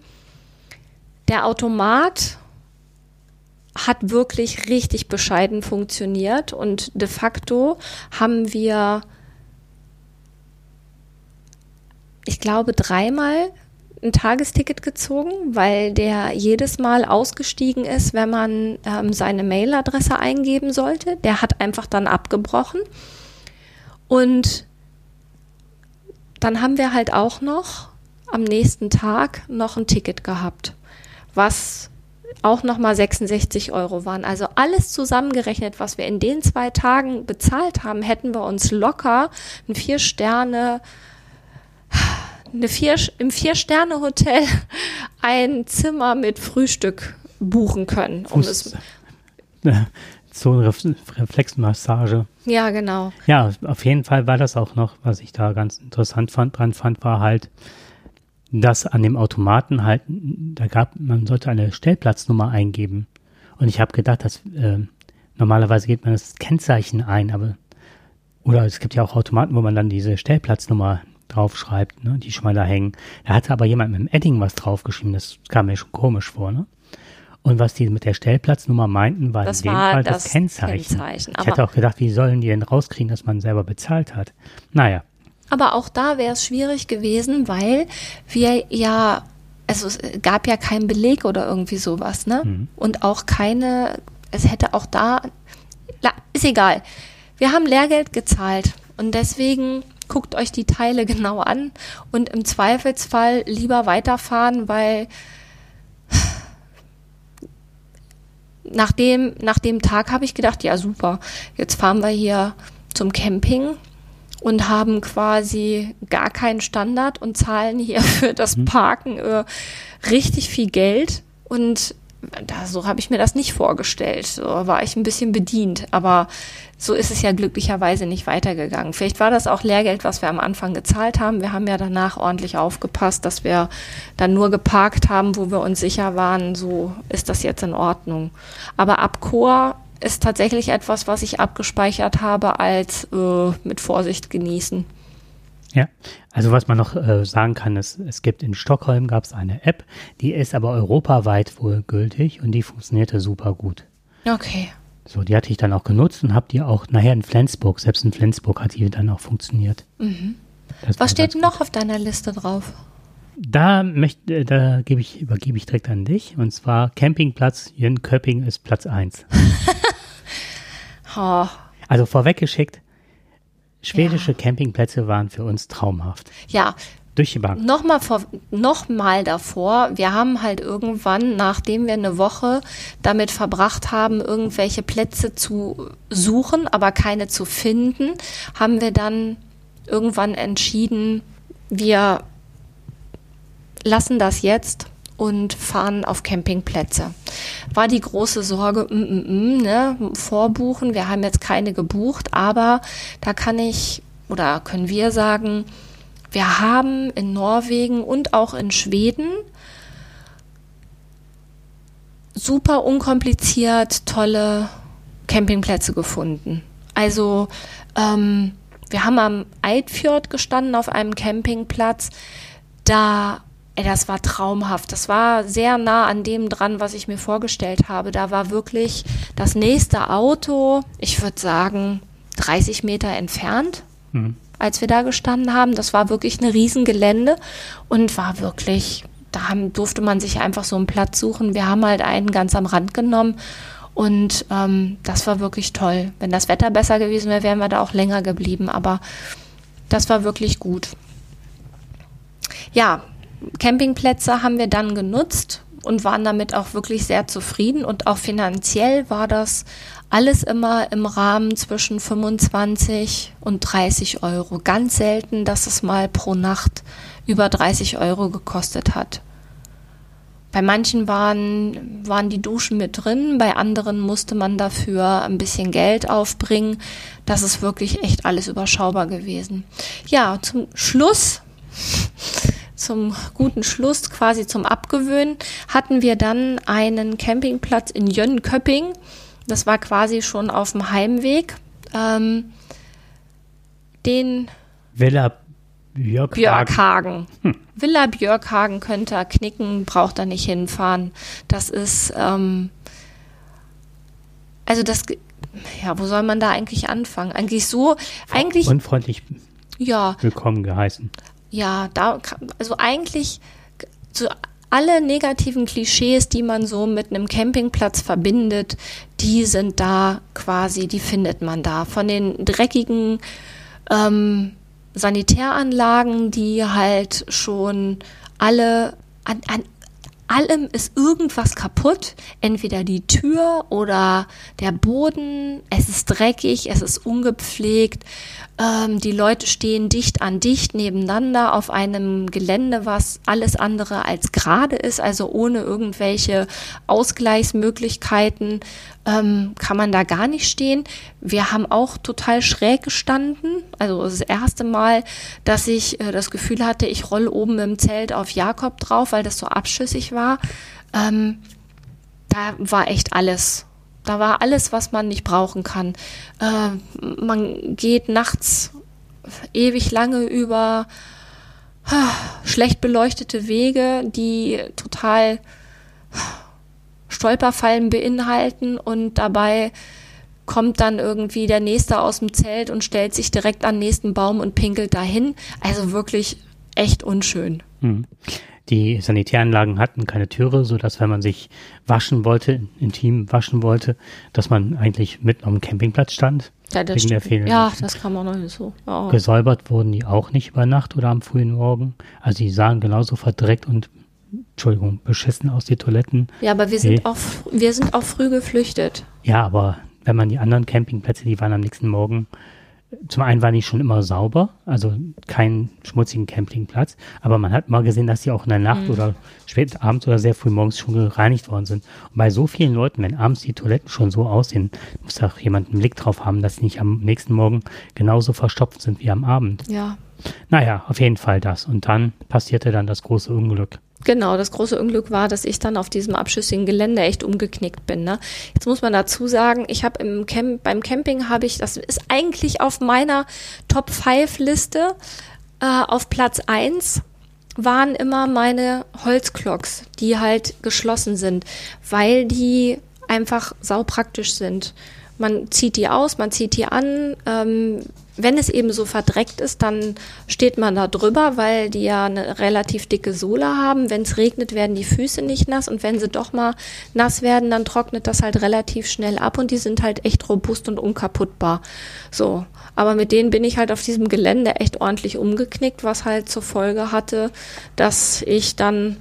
der Automat hat wirklich richtig bescheiden funktioniert und de facto haben wir, ich glaube, dreimal ein Tagesticket gezogen, weil der jedes Mal ausgestiegen ist, wenn man ähm, seine Mailadresse eingeben sollte. Der hat einfach dann abgebrochen. Und dann haben wir halt auch noch am nächsten Tag noch ein Ticket gehabt, was auch nochmal 66 Euro waren. Also alles zusammengerechnet, was wir in den zwei Tagen bezahlt haben, hätten wir uns locker ein vier Sterne eine vier, im Vier-Sterne-Hotel ein Zimmer mit Frühstück buchen können. Um es,
Zonenreflexmassage.
ja, genau.
Ja, auf jeden Fall war das auch noch, was ich da ganz interessant fand, dran fand, war halt, dass an dem Automaten halt, da gab, man sollte eine Stellplatznummer eingeben. Und ich habe gedacht, dass äh, normalerweise geht man das Kennzeichen ein, aber oder es gibt ja auch Automaten, wo man dann diese Stellplatznummer draufschreibt, ne, die schon mal da hängen. Da hatte aber jemand mit dem Edding was draufgeschrieben, das kam mir schon komisch vor, ne? Und was die mit der Stellplatznummer meinten, war
Das
in dem
war
Fall das,
das
Kennzeichen.
Kennzeichen,
Ich hätte auch gedacht, wie sollen die denn rauskriegen, dass man selber bezahlt hat? Naja,
Aber auch da wäre es schwierig gewesen, weil wir ja, also es gab ja keinen Beleg oder irgendwie sowas, ne? Und auch keine, es hätte auch da, ist egal. Wir haben Lehrgeld gezahlt und deswegen guckt euch die Teile genau an und im Zweifelsfall lieber weiterfahren, weil nach dem, nach dem Tag habe ich gedacht, ja super, jetzt fahren wir hier zum Camping und haben quasi gar keinen Standard und zahlen hier für das Parken äh, richtig viel Geld. Und da, so habe ich mir das nicht vorgestellt. So war ich ein bisschen bedient. Aber so ist es ja glücklicherweise nicht weitergegangen. Vielleicht war das auch Lehrgeld, was wir am Anfang gezahlt haben. Wir haben ja danach ordentlich aufgepasst, dass wir dann nur geparkt haben, wo wir uns sicher waren, so ist das jetzt in Ordnung. Aber ab Chor ist tatsächlich etwas, was ich abgespeichert habe als äh, mit Vorsicht genießen.
Ja, also was man noch äh, sagen kann, ist, es gibt in Stockholm gab es eine App, die ist aber europaweit wohl gültig und die funktionierte super gut.
Okay.
So, die hatte ich dann auch genutzt und habe die auch nachher in Flensburg, selbst in Flensburg hat die dann auch funktioniert.
Mhm. Was steht noch auf deiner Liste drauf?
Da möchte, äh, da gebe ich, übergebe ich direkt an dich. Und zwar Campingplatz Jönköping ist Platz 1.
Oh,
Also vorweggeschickt, schwedische Campingplätze waren für uns traumhaft.
ja,
Durch die Bank.
Nochmal noch mal davor, wir haben halt irgendwann, nachdem wir eine Woche damit verbracht haben, irgendwelche Plätze zu suchen, aber keine zu finden, haben wir dann irgendwann entschieden, wir lassen das jetzt und fahren auf Campingplätze. War die große Sorge, mm, mm, mm, ne, vorbuchen, wir haben jetzt keine gebucht, aber da kann ich oder können wir sagen, wir haben in Norwegen und auch in Schweden super unkompliziert tolle Campingplätze gefunden. Also ähm, wir haben am Eidfjord gestanden auf einem Campingplatz. Da, ey, das war traumhaft. Das war sehr nah an dem dran, was ich mir vorgestellt habe. Da war wirklich das nächste Auto, ich würde sagen, 30 Meter entfernt als wir da gestanden haben. Das war wirklich eine Riesengelände und war wirklich, da haben, durfte man sich einfach so einen Platz suchen. Wir haben halt einen ganz am Rand genommen und ähm, das war wirklich toll. Wenn das Wetter besser gewesen wäre, wären wir da auch länger geblieben, aber das war wirklich gut. Ja, Campingplätze haben wir dann genutzt und waren damit auch wirklich sehr zufrieden und auch finanziell war das alles immer im Rahmen zwischen 25 und 30 Euro. Ganz selten, dass es mal pro Nacht über 30 Euro gekostet hat. bei manchen waren, waren die Duschen mit drin, bei anderen musste man dafür ein bisschen Geld aufbringen. Das ist wirklich echt alles überschaubar gewesen. Ja, zum Schluss, zum guten Schluss, quasi zum Abgewöhnen, hatten wir dann einen Campingplatz in Jönköping. Das war quasi schon auf dem Heimweg. Ähm, den
Villa Björkhagen.
Björkhagen. Hm. Villa Björkhagen könnte er knicken, braucht er nicht hinfahren. Das ist, ähm, also das, ja, wo soll man da eigentlich anfangen? Eigentlich so, eigentlich.
Unfreundlich
ja.
willkommen geheißen.
Ja, da, also eigentlich so alle negativen Klischees, die man so mit einem Campingplatz verbindet, die sind da quasi, die findet man da. Von den dreckigen ähm, Sanitäranlagen, die halt schon alle an, an allem ist irgendwas kaputt. Entweder die Tür oder der Boden. Es ist dreckig, es ist ungepflegt. Ähm, die Leute stehen dicht an dicht nebeneinander auf einem Gelände, was alles andere als gerade ist, also ohne irgendwelche Ausgleichsmöglichkeiten ähm, kann man da gar nicht stehen. Wir haben auch total schräg gestanden. Also das erste Mal, dass ich äh, das Gefühl hatte, ich roll oben im Zelt auf Jakob drauf, weil das so abschüssig war. Ähm, da war echt alles da war alles, was man nicht brauchen kann. Äh, man geht nachts ewig lange über äh, schlecht beleuchtete Wege, die total Stolperfallen beinhalten und dabei kommt dann irgendwie der Nächste aus dem Zelt und stellt sich direkt an den nächsten Baum und pinkelt dahin. Also wirklich echt unschön.
Hm. Die Sanitäranlagen hatten keine Türe, so dass wenn man sich waschen wollte, intim waschen wollte, dass man eigentlich mitten am Campingplatz stand.
Ja, das, stimmt. ja, das kam auch noch nicht so.
Oh. Gesäubert wurden die auch nicht über Nacht oder am frühen Morgen. Also die sahen genauso verdreckt und Entschuldigung, beschissen aus die Toiletten.
Ja, aber wir sind hey. auch wir sind auch früh geflüchtet.
Ja, aber wenn man die anderen Campingplätze, die waren am nächsten Morgen zum einen war die schon immer sauber, also kein schmutzigen Campingplatz, aber man hat mal gesehen, dass die auch in der Nacht mhm. oder spät abends oder sehr früh morgens schon gereinigt worden sind. Und bei so vielen Leuten, wenn abends die Toiletten schon so aussehen, muss auch jemand einen Blick drauf haben, dass sie nicht am nächsten Morgen genauso verstopft sind wie am Abend.
Ja.
Naja, auf jeden Fall das. Und dann passierte dann das große Unglück.
Genau, das große Unglück war, dass ich dann auf diesem abschüssigen Gelände echt umgeknickt bin. Ne? Jetzt muss man dazu sagen, ich habe im Camp, beim Camping habe ich, das ist eigentlich auf meiner Top 5 Liste äh, auf Platz 1 waren immer meine Holzklocks, die halt geschlossen sind, weil die einfach saupraktisch sind. Man zieht die aus, man zieht die an. Ähm, wenn es eben so verdreckt ist, dann steht man da drüber, weil die ja eine relativ dicke Sohle haben. Wenn es regnet, werden die Füße nicht nass und wenn sie doch mal nass werden, dann trocknet das halt relativ schnell ab und die sind halt echt robust und unkaputtbar. So. Aber mit denen bin ich halt auf diesem Gelände echt ordentlich umgeknickt, was halt zur Folge hatte, dass ich dann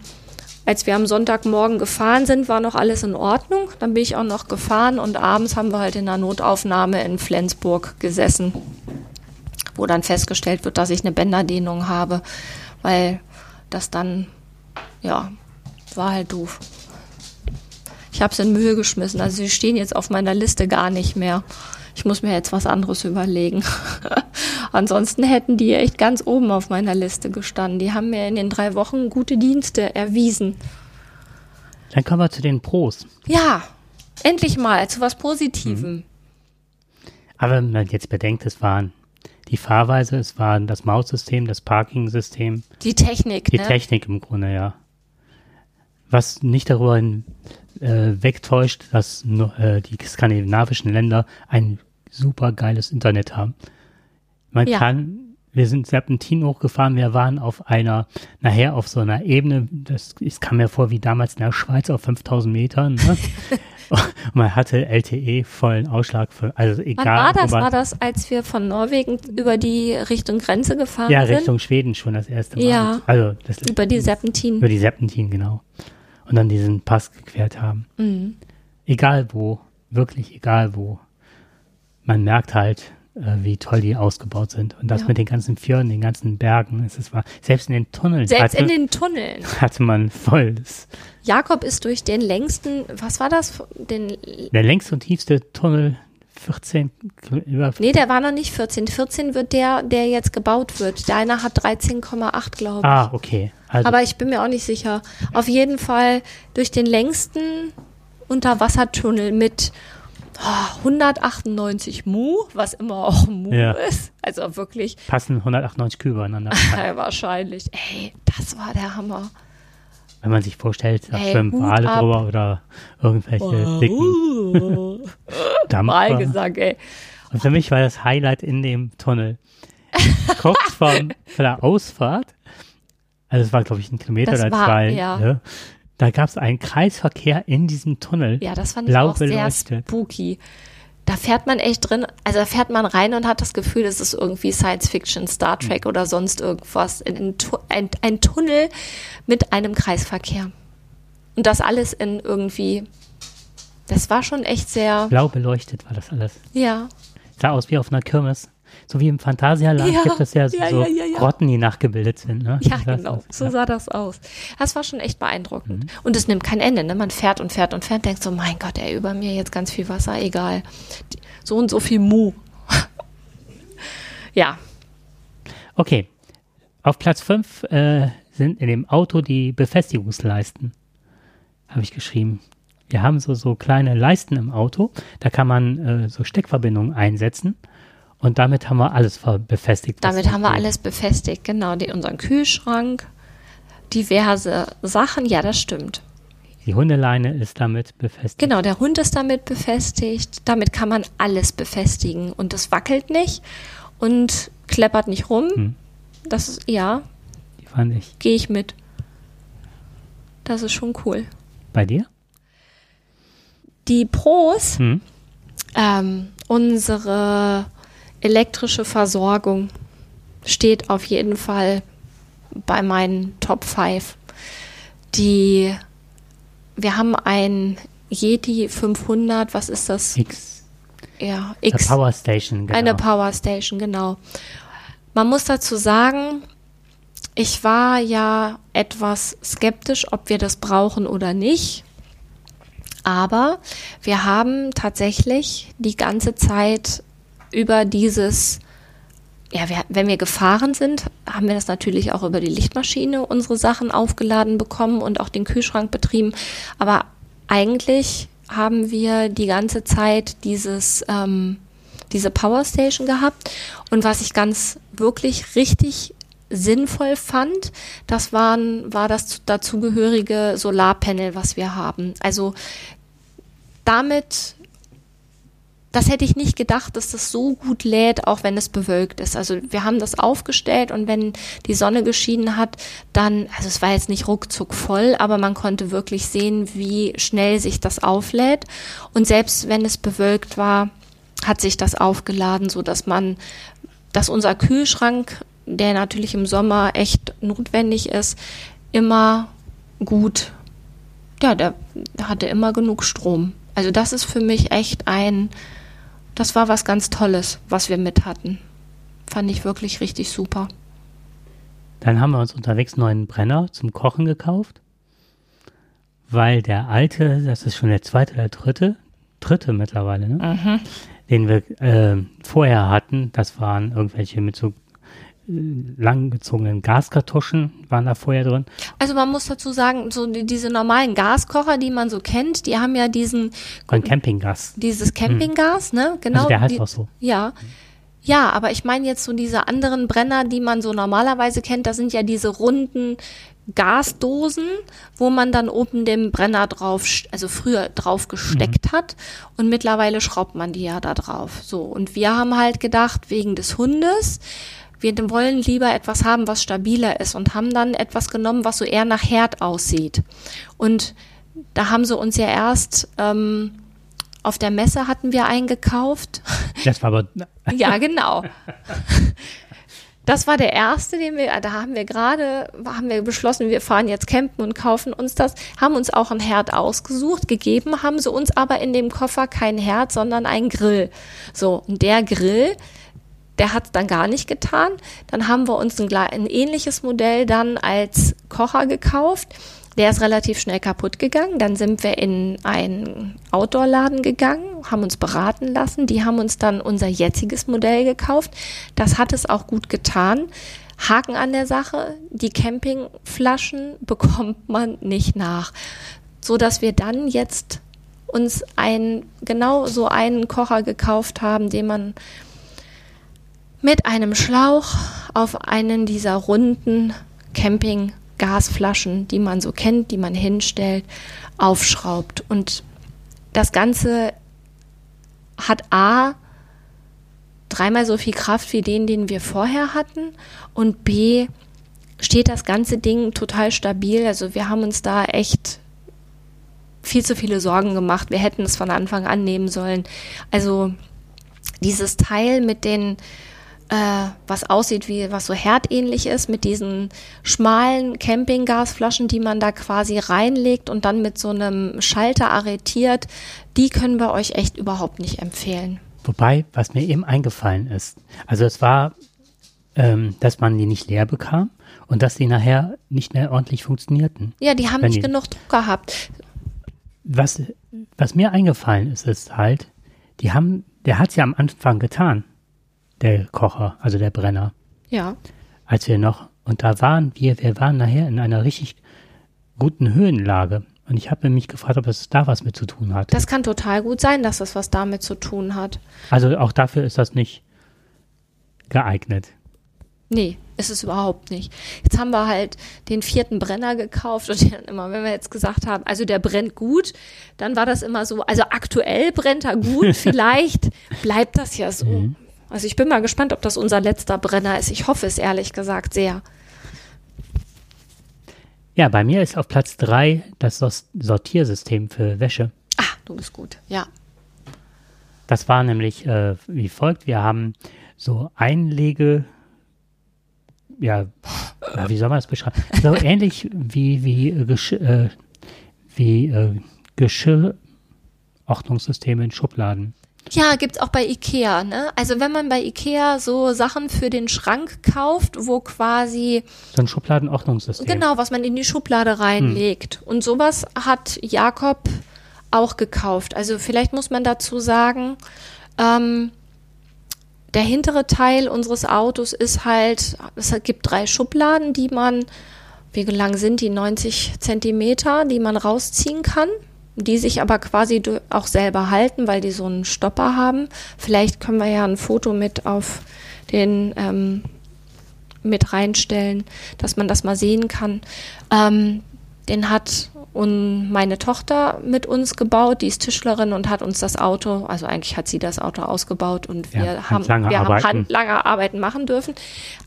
als wir am Sonntagmorgen gefahren sind, war noch alles in Ordnung. Dann bin ich auch noch gefahren und abends haben wir halt in der Notaufnahme in Flensburg gesessen wo dann festgestellt wird, dass ich eine Bänderdehnung habe, weil das dann, ja, war halt doof. Ich habe es in Mühe geschmissen, also sie stehen jetzt auf meiner Liste gar nicht mehr. Ich muss mir jetzt was anderes überlegen. Ansonsten hätten die echt ganz oben auf meiner Liste gestanden. Die haben mir in den drei Wochen gute Dienste erwiesen.
Dann kommen wir zu den Pros.
Ja, endlich mal zu was Positivem. Mhm.
Aber wenn man jetzt bedenkt, es waren die Fahrweise, es war das Maussystem, das Parking-System.
Die Technik,
Die ne? Technik im Grunde, ja. Was nicht darüber äh, wegtäuscht, dass äh, die skandinavischen Länder ein super geiles Internet haben. Man ja. kann, wir sind Serpentin hochgefahren, wir waren auf einer, nachher auf so einer Ebene, das, das kam mir vor wie damals in der Schweiz auf 5000 Metern. Ne? Man hatte LTE vollen Ausschlag für, also egal. Wann
war das? War das, als wir von Norwegen über die Richtung Grenze gefahren
ja,
sind?
Ja, Richtung Schweden schon das erste Mal.
Ja.
Also das,
über die Serpentin.
Über die Serpentin, genau. Und dann diesen Pass gequert haben. Mhm. Egal wo, wirklich egal wo. Man merkt halt, äh, wie toll die ausgebaut sind. Und das
Ja.
mit den ganzen Fjorden, den ganzen Bergen, es ist wahr. Selbst in den Tunneln
Selbst
hatte,
in den Tunneln.
hatte man voll das,
Jakob ist durch den längsten, was war das? Den,
der längste und tiefste Tunnel 14 Kil- über
nee, der war noch nicht 14. 14 wird der, der jetzt gebaut wird. Deiner hat 13,8, glaube ich.
Ah, okay. Also
Aber ich bin mir auch nicht sicher. Auf jeden Fall durch den längsten Unterwassertunnel mit 198 Mu, was immer auch Mu
Ja.
ist. Also wirklich
passen 198 Kühe übereinander.
wahrscheinlich. Ey, das war der Hammer.
Wenn man sich vorstellt, da schwimmen Wale drüber oder irgendwelche dicken
Uh,
Dampfer.
Ey.
Und für mich war das Highlight in dem Tunnel. Kurz vom, vor der Ausfahrt, also es war glaube ich ein Kilometer
Das
oder
war-
zwei,
ja.
ne? Da gab es einen Kreisverkehr in diesem Tunnel.
Ja, das fand ich auch sehr spooky. Da fährt man echt drin, also da fährt man rein und hat das Gefühl, es ist irgendwie Science Fiction, Star Trek oder sonst irgendwas. In, in, Tu- ein, ein Tunnel mit einem Kreisverkehr. Und das alles in irgendwie, das war schon echt sehr,
Blau beleuchtet war das alles.
ja.
Sah aus wie auf einer Kirmes. So wie im Phantasialand
Ja,
gibt es ja,
ja,
so
ja.
Grotten, die nachgebildet sind. Ne?
Ja, genau.
das-
So sah das aus. Das war schon echt beeindruckend. Und es nimmt kein Ende. Ne? Man fährt und fährt und fährt, denkt so, mein Gott, ey, über mir jetzt ganz viel Wasser, egal. So und so viel Mu. ja,
Okay. Auf Platz 5 äh, sind in dem Auto die Befestigungsleisten. Habe ich geschrieben. Wir haben so, so kleine Leisten im Auto. Da kann man äh, so Steckverbindungen einsetzen. Und damit haben wir alles befestigt.
damit haben wir
geht.
alles befestigt. Genau, die, unseren Kühlschrank, diverse Sachen. Ja, das stimmt.
Die Hundeleine ist damit befestigt.
Genau, der Hund ist damit befestigt. Damit kann man alles befestigen. Und das wackelt nicht und kleppert nicht rum.
Hm.
Das ist, ja,
Die fand ich.
gehe ich mit. Das ist schon cool.
Bei dir?
Die Pros,
Hm.
ähm, unsere elektrische Versorgung steht auf jeden Fall bei meinen Top 5. Die, wir haben ein Yeti 500, was ist das?
X.
Ja, X.
Power Station. Genau.
Eine Power Station, genau. Man muss dazu sagen, ich war ja etwas skeptisch, ob wir das brauchen oder nicht. Aber wir haben tatsächlich die ganze Zeit über dieses, ja, wir, wenn wir gefahren sind, haben wir das natürlich auch über die Lichtmaschine unsere Sachen aufgeladen bekommen und auch den Kühlschrank betrieben. Aber eigentlich haben wir die ganze Zeit dieses, ähm, diese Powerstation gehabt. Und was ich ganz wirklich richtig sinnvoll fand, das waren, war das dazugehörige Solarpanel, was wir haben. Also damit, das hätte ich nicht gedacht, dass das so gut lädt, auch wenn es bewölkt ist. Also wir haben das aufgestellt und wenn die Sonne geschienen hat, dann, also es war jetzt nicht ruckzuck voll, aber man konnte wirklich sehen, wie schnell sich das auflädt. Und selbst wenn es bewölkt war, hat sich das aufgeladen, so dass man, dass unser Kühlschrank, der natürlich im Sommer echt notwendig ist, immer gut, ja, der hatte immer genug Strom. Also das ist für mich echt ein, das war was ganz Tolles, was wir mit hatten. Fand ich wirklich richtig super.
Dann haben wir uns unterwegs einen neuen Brenner zum Kochen gekauft, weil der alte, das ist schon der zweite oder dritte, dritte mittlerweile, ne? den wir äh, vorher hatten, das waren irgendwelche mit so langgezogenen Gaskartuschen, waren da vorher drin.
Also man muss dazu sagen, so die, diese normalen Gaskocher, die man so kennt, die haben ja diesen,
Ein Campinggas.
dieses Campinggas, ne? Genau.
also der heißt
die,
auch so.
Ja. Ja, aber ich meine jetzt so diese anderen Brenner, die man so normalerweise kennt, das sind ja diese runden Gasdosen, wo man dann oben den Brenner drauf, also früher drauf gesteckt hat und mittlerweile schraubt man die ja da drauf. So. Und wir haben halt gedacht, wegen des Hundes, wir wollen lieber etwas haben, was stabiler ist und haben dann etwas genommen, was so eher nach Herd aussieht. Und da haben sie uns ja erst ähm, auf der Messe hatten wir eingekauft.
Das war aber,
Ja, genau. Das war der erste, den wir, da haben wir gerade, haben wir beschlossen, wir fahren jetzt campen und kaufen uns das, haben uns auch ein Herd ausgesucht, gegeben, haben sie uns aber in dem Koffer kein Herd, sondern ein Grill. So, und der Grill, Der hat es dann gar nicht getan. Dann haben wir uns ein, ein ähnliches Modell dann als Kocher gekauft. Der ist relativ schnell kaputt gegangen. Dann sind wir in einen Outdoor-Laden gegangen, haben uns beraten lassen. Die haben uns dann unser jetziges Modell gekauft. Das hat es auch gut getan. Haken an der Sache, die Campingflaschen bekommt man nicht nach. So dass wir dann jetzt uns ein, genau so einen Kocher gekauft haben, den man mit einem Schlauch auf einen dieser runden Camping-Gasflaschen, die man so kennt, die man hinstellt, aufschraubt. Und das Ganze hat A dreimal so viel Kraft wie den, den wir vorher hatten und B steht das ganze Ding total stabil. Also wir haben uns da echt viel zu viele Sorgen gemacht. Wir hätten es von Anfang an nehmen sollen. Also dieses Teil mit den äh, was aussieht wie was so herdähnlich ist, mit diesen schmalen Campinggasflaschen, die man da quasi reinlegt und dann mit so einem Schalter arretiert, die können wir euch echt überhaupt nicht empfehlen.
Wobei, was mir eben eingefallen ist, also es war, ähm, dass man die nicht leer bekam und dass die nachher nicht mehr ordentlich funktionierten.
Ja, die haben nicht
die-
genug Druck gehabt.
Was, was mir eingefallen ist, ist halt, die haben, der hat es ja am Anfang getan, der Kocher, also der Brenner,
Ja.
als wir noch, und da waren wir, wir waren nachher in einer richtig guten Höhenlage. Und ich habe mich gefragt, ob es da was mit zu tun hat.
Das kann total gut sein, dass das was damit zu tun hat.
Also auch dafür ist das nicht geeignet.
Nee, ist es überhaupt nicht. Jetzt haben wir halt den vierten Brenner gekauft und dann immer, wenn wir jetzt gesagt haben, also der brennt gut, dann war das immer so, also aktuell brennt er gut, vielleicht bleibt das ja so. Also ich bin mal gespannt, ob das unser letzter Brenner ist. Ich hoffe es ehrlich gesagt sehr.
Ja, bei mir ist auf Platz drei das Sos- Sortiersystem für Wäsche.
Ah, du bist gut. Ja.
Das war nämlich äh, wie folgt. Wir haben so Einlege, ja, ja, wie soll man das beschreiben? So ähnlich wie, wie, äh, Gesch äh, wie äh, Geschirrordnungssysteme in Schubladen.
Ja, gibt's auch bei Ikea, ne? Also wenn man bei Ikea so Sachen für den Schrank kauft, wo quasi
So ein Schubladenordnungssystem.
Genau, was man in die Schublade reinlegt. Und sowas hat Jakob auch gekauft. Also vielleicht muss man dazu sagen, ähm, der hintere Teil unseres Autos ist halt, es gibt drei Schubladen, die man, wie lang sind die, 90 Zentimeter, die man rausziehen kann, die sich aber quasi auch selber halten, weil die so einen Stopper haben. Vielleicht können wir ja ein Foto mit auf den ähm, mit reinstellen, dass man das mal sehen kann. Ähm, den hat und meine Tochter mit uns gebaut, die ist Tischlerin und hat uns das Auto, also eigentlich hat sie das Auto ausgebaut und
Ja,
wir haben,
handlange
wir haben handlange Arbeiten machen dürfen.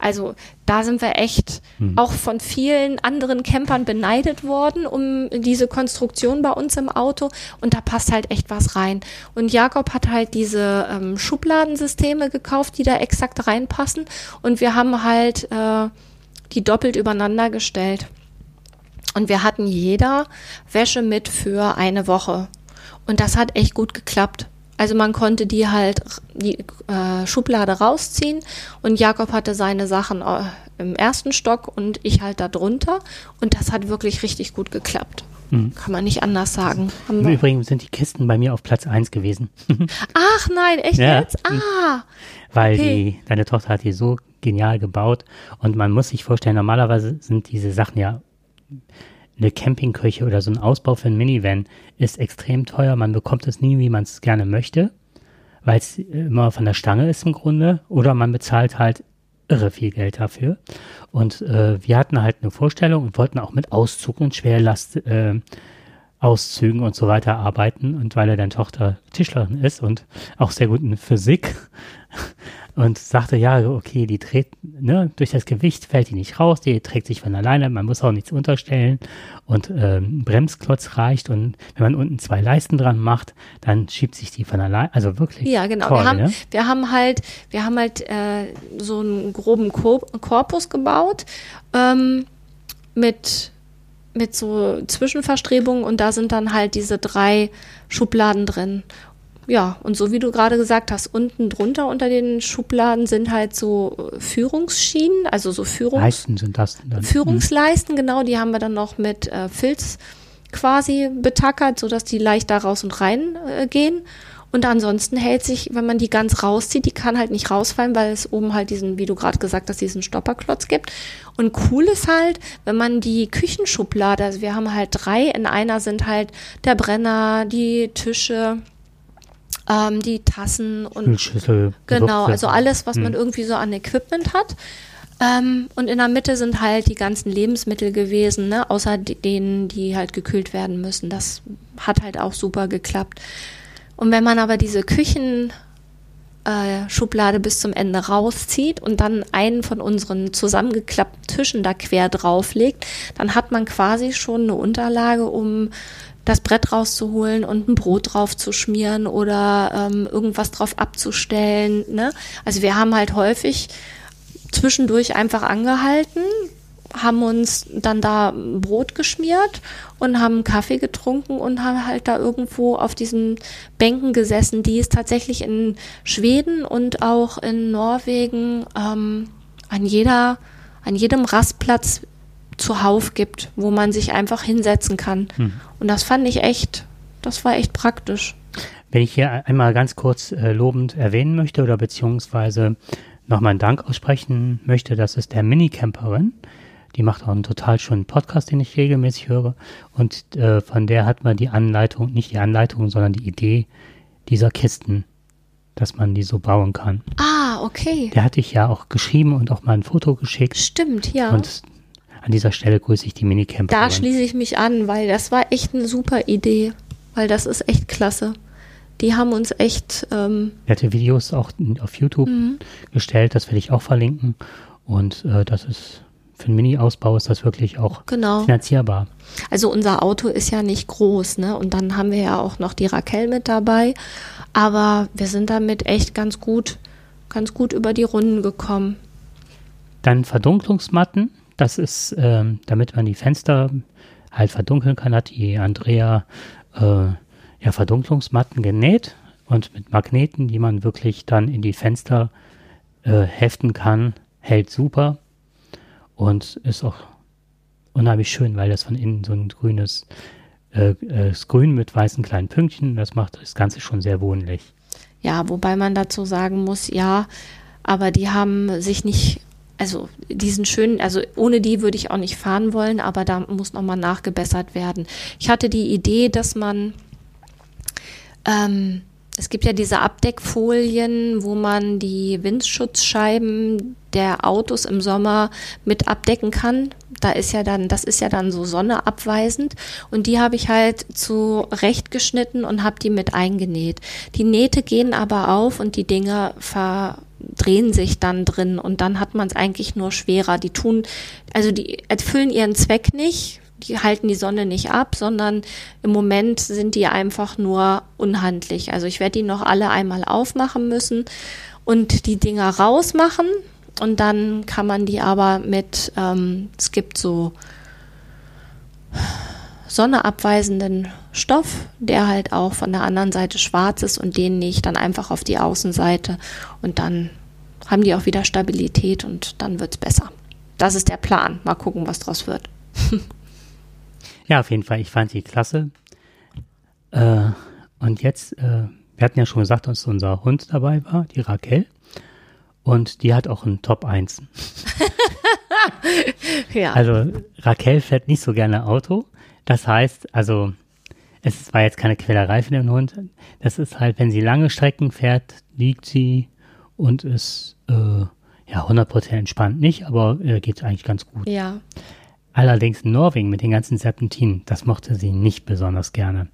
Also da sind wir echt auch von vielen anderen Campern beneidet worden um diese Konstruktion bei uns im Auto und da passt halt echt was rein. Und Jakob hat halt diese ähm, Schubladensysteme gekauft, die da exakt reinpassen und wir haben halt äh, die doppelt übereinander gestellt. Und wir hatten jeder Wäsche mit für eine Woche. Und das hat echt gut geklappt. Also man konnte die halt die äh, Schublade rausziehen und Jakob hatte seine Sachen äh, im ersten Stock und ich halt da drunter. Und das hat wirklich richtig gut geklappt. Kann man nicht anders sagen. Haben
Im Übrigen sind die Kisten bei mir auf Platz eins gewesen,
Ach nein, echt
Ja.
jetzt? Ah,
weil
Okay.
die, deine Tochter hat die so genial gebaut. Und man muss sich vorstellen, normalerweise sind diese Sachen ja eine Campingküche oder so ein Ausbau für ein Minivan ist extrem teuer. Man bekommt es nie, wie man es gerne möchte, weil es immer von der Stange ist im Grunde. Oder man bezahlt halt irre viel Geld dafür. Und äh, wir hatten halt eine Vorstellung und wollten auch mit Auszug und Schwerlast äh, Auszügen und so weiter arbeiten. Und weil er dann Tochter Tischlerin ist und auch sehr gut in Physik und sagte, ja, okay, die dreht, ne, durch das Gewicht fällt die nicht raus, die trägt sich von alleine, man muss auch nichts unterstellen und ähm, Bremsklotz reicht und wenn man unten zwei Leisten dran macht, dann schiebt sich die von alleine, also wirklich
Ja, genau.
toll,
wir, haben,
ne?
wir haben halt, wir haben halt äh, so einen groben Kor Korpus gebaut ähm, mit mit so Zwischenverstrebungen und da sind dann halt diese drei Schubladen drin. Ja, und so wie du gerade gesagt hast, unten drunter unter den Schubladen sind halt so äh, Führungsschienen, also so Führungs
Leisten sind das dann.
Führungsleisten, genau, die haben wir dann noch mit äh, Filz quasi betackert, sodass die leicht da raus und rein äh, gehen. Und ansonsten hält sich, wenn man die ganz rauszieht, die kann halt nicht rausfallen, weil es oben halt diesen, wie du gerade gesagt hast, diesen Stopperklotz gibt. Und cool ist halt, wenn man die Küchenschublade, also wir haben halt drei, in einer sind halt der Brenner, die Tische, ähm, die Tassen und
Spülschüssel.
Genau, also alles, was man
Hm.
irgendwie so an Equipment hat. Ähm, und in der Mitte sind halt die ganzen Lebensmittel gewesen, ne? außer denen, die halt gekühlt werden müssen. Das hat halt auch super geklappt. Und wenn man aber diese Küchen äh, bis zum Ende rauszieht und dann einen von unseren zusammengeklappten Tischen da quer drauflegt, dann hat man quasi schon eine Unterlage, um das Brett rauszuholen und ein Brot drauf zu schmieren oder ähm, irgendwas drauf abzustellen. Ne? Also wir haben halt häufig zwischendurch einfach angehalten, haben uns dann da Brot geschmiert und haben Kaffee getrunken und haben halt da irgendwo auf diesen Bänken gesessen, die es tatsächlich in Schweden und auch in Norwegen ähm, an jeder, an jedem Rastplatz zuhauf gibt, wo man sich einfach hinsetzen kann. Und das fand ich echt, das war echt praktisch.
Wenn ich hier einmal ganz kurz äh, lobend erwähnen möchte oder beziehungsweise nochmal einen Dank aussprechen möchte, das ist der Minicamperin. Die macht auch einen total schönen Podcast, den ich regelmäßig höre. Und äh, von der hat man die Anleitung, nicht die Anleitung, sondern die Idee dieser Kisten, dass man die so bauen kann.
Ah, okay.
Der hatte ich ja auch geschrieben und auch mal ein Foto geschickt.
Stimmt, ja.
Und an dieser Stelle grüße ich die Minicamperin.
Da schließe ich mich an, weil das war echt eine super Idee, weil das ist echt klasse. Die haben uns echt, ähm,
Er hatte Videos auch auf YouTube
Mhm.
gestellt, das werde ich auch verlinken. Und äh, das ist für einen Mini-Ausbau ist das wirklich auch
genau.
finanzierbar.
Also unser Auto ist ja nicht groß, ne? Und dann haben wir ja auch noch die Raquel mit dabei. Aber wir sind damit echt ganz gut, ganz gut über die Runden gekommen.
Dann Verdunklungsmatten, das ist, ähm, damit man die Fenster halt verdunkeln kann, hat die Andrea äh, ja Verdunklungsmatten genäht und mit Magneten, die man wirklich dann in die Fenster äh, heften kann, hält super und ist auch unheimlich schön, weil das von innen so ein grünes äh, äh, Grün mit weißen kleinen Pünktchen, das macht das Ganze schon sehr wohnlich.
Ja, wobei man dazu sagen muss, ja, aber die haben sich nicht, also diesen schönen, also ohne die würde ich auch nicht fahren wollen, aber da muss nochmal nachgebessert werden. Ich hatte die Idee, dass man, ähm, es gibt ja diese Abdeckfolien, wo man die Windschutzscheiben der Autos im Sommer mit abdecken kann. Da ist ja dann, das ist ja dann so sonneabweisend und die habe ich halt zurechtgeschnitten und habe die mit eingenäht. Die Nähte gehen aber auf und die Dinger verdrehen sich dann drin und dann hat man es eigentlich nur schwerer. Die tun, also die erfüllen ihren Zweck nicht, die halten die Sonne nicht ab, sondern im Moment sind die einfach nur unhandlich. Also ich werde die noch alle einmal aufmachen müssen und die Dinger rausmachen und dann kann man die aber mit, ähm, es gibt so sonneabweisenden Stoff, der halt auch von der anderen Seite schwarz ist und den nähe ich dann einfach auf die Außenseite und dann haben die auch wieder Stabilität und dann wird's besser. Das ist der Plan. Mal gucken, was draus wird.
Ja, auf jeden Fall, ich fand die klasse. Äh, und jetzt, äh, wir hatten ja schon gesagt, dass unser Hund dabei war, die Raquel. Und die hat auch einen Top 1.
Ja.
Also Raquel fährt nicht so gerne Auto. Das heißt, also es war jetzt keine Quälerei für den Hund. Das ist halt, wenn sie lange Strecken fährt, liegt sie und ist äh, ja 100% entspannt nicht, aber äh, geht eigentlich ganz gut.
ja.
Allerdings in Norwegen mit den ganzen Serpentinen, das mochte sie nicht besonders gerne.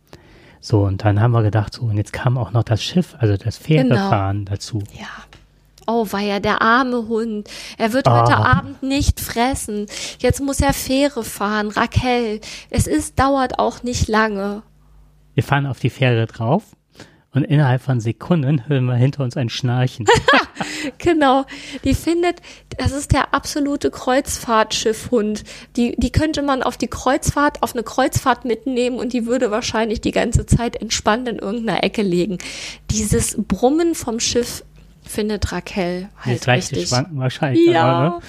So, und dann haben wir gedacht, so, und jetzt kam auch noch das Schiff, also das Fährefahren dazu.
Ja. Oh, war ja der arme Hund. Er wird heute
Ah.
Abend nicht fressen. Jetzt muss er Fähre fahren. Raquel, es ist, dauert auch nicht lange.
Wir fahren auf die Fähre drauf und innerhalb von Sekunden hören wir hinter uns ein Schnarchen.
Genau, die findet, das ist der absolute Kreuzfahrtschiffhund. Die, die könnte man auf die Kreuzfahrt, auf eine Kreuzfahrt mitnehmen und die würde wahrscheinlich die ganze Zeit entspannt in irgendeiner Ecke liegen. Dieses Brummen vom Schiff findet Raquel halt
das leichte
richtig.
Schwanken wahrscheinlich.
Ja,
aber, ne?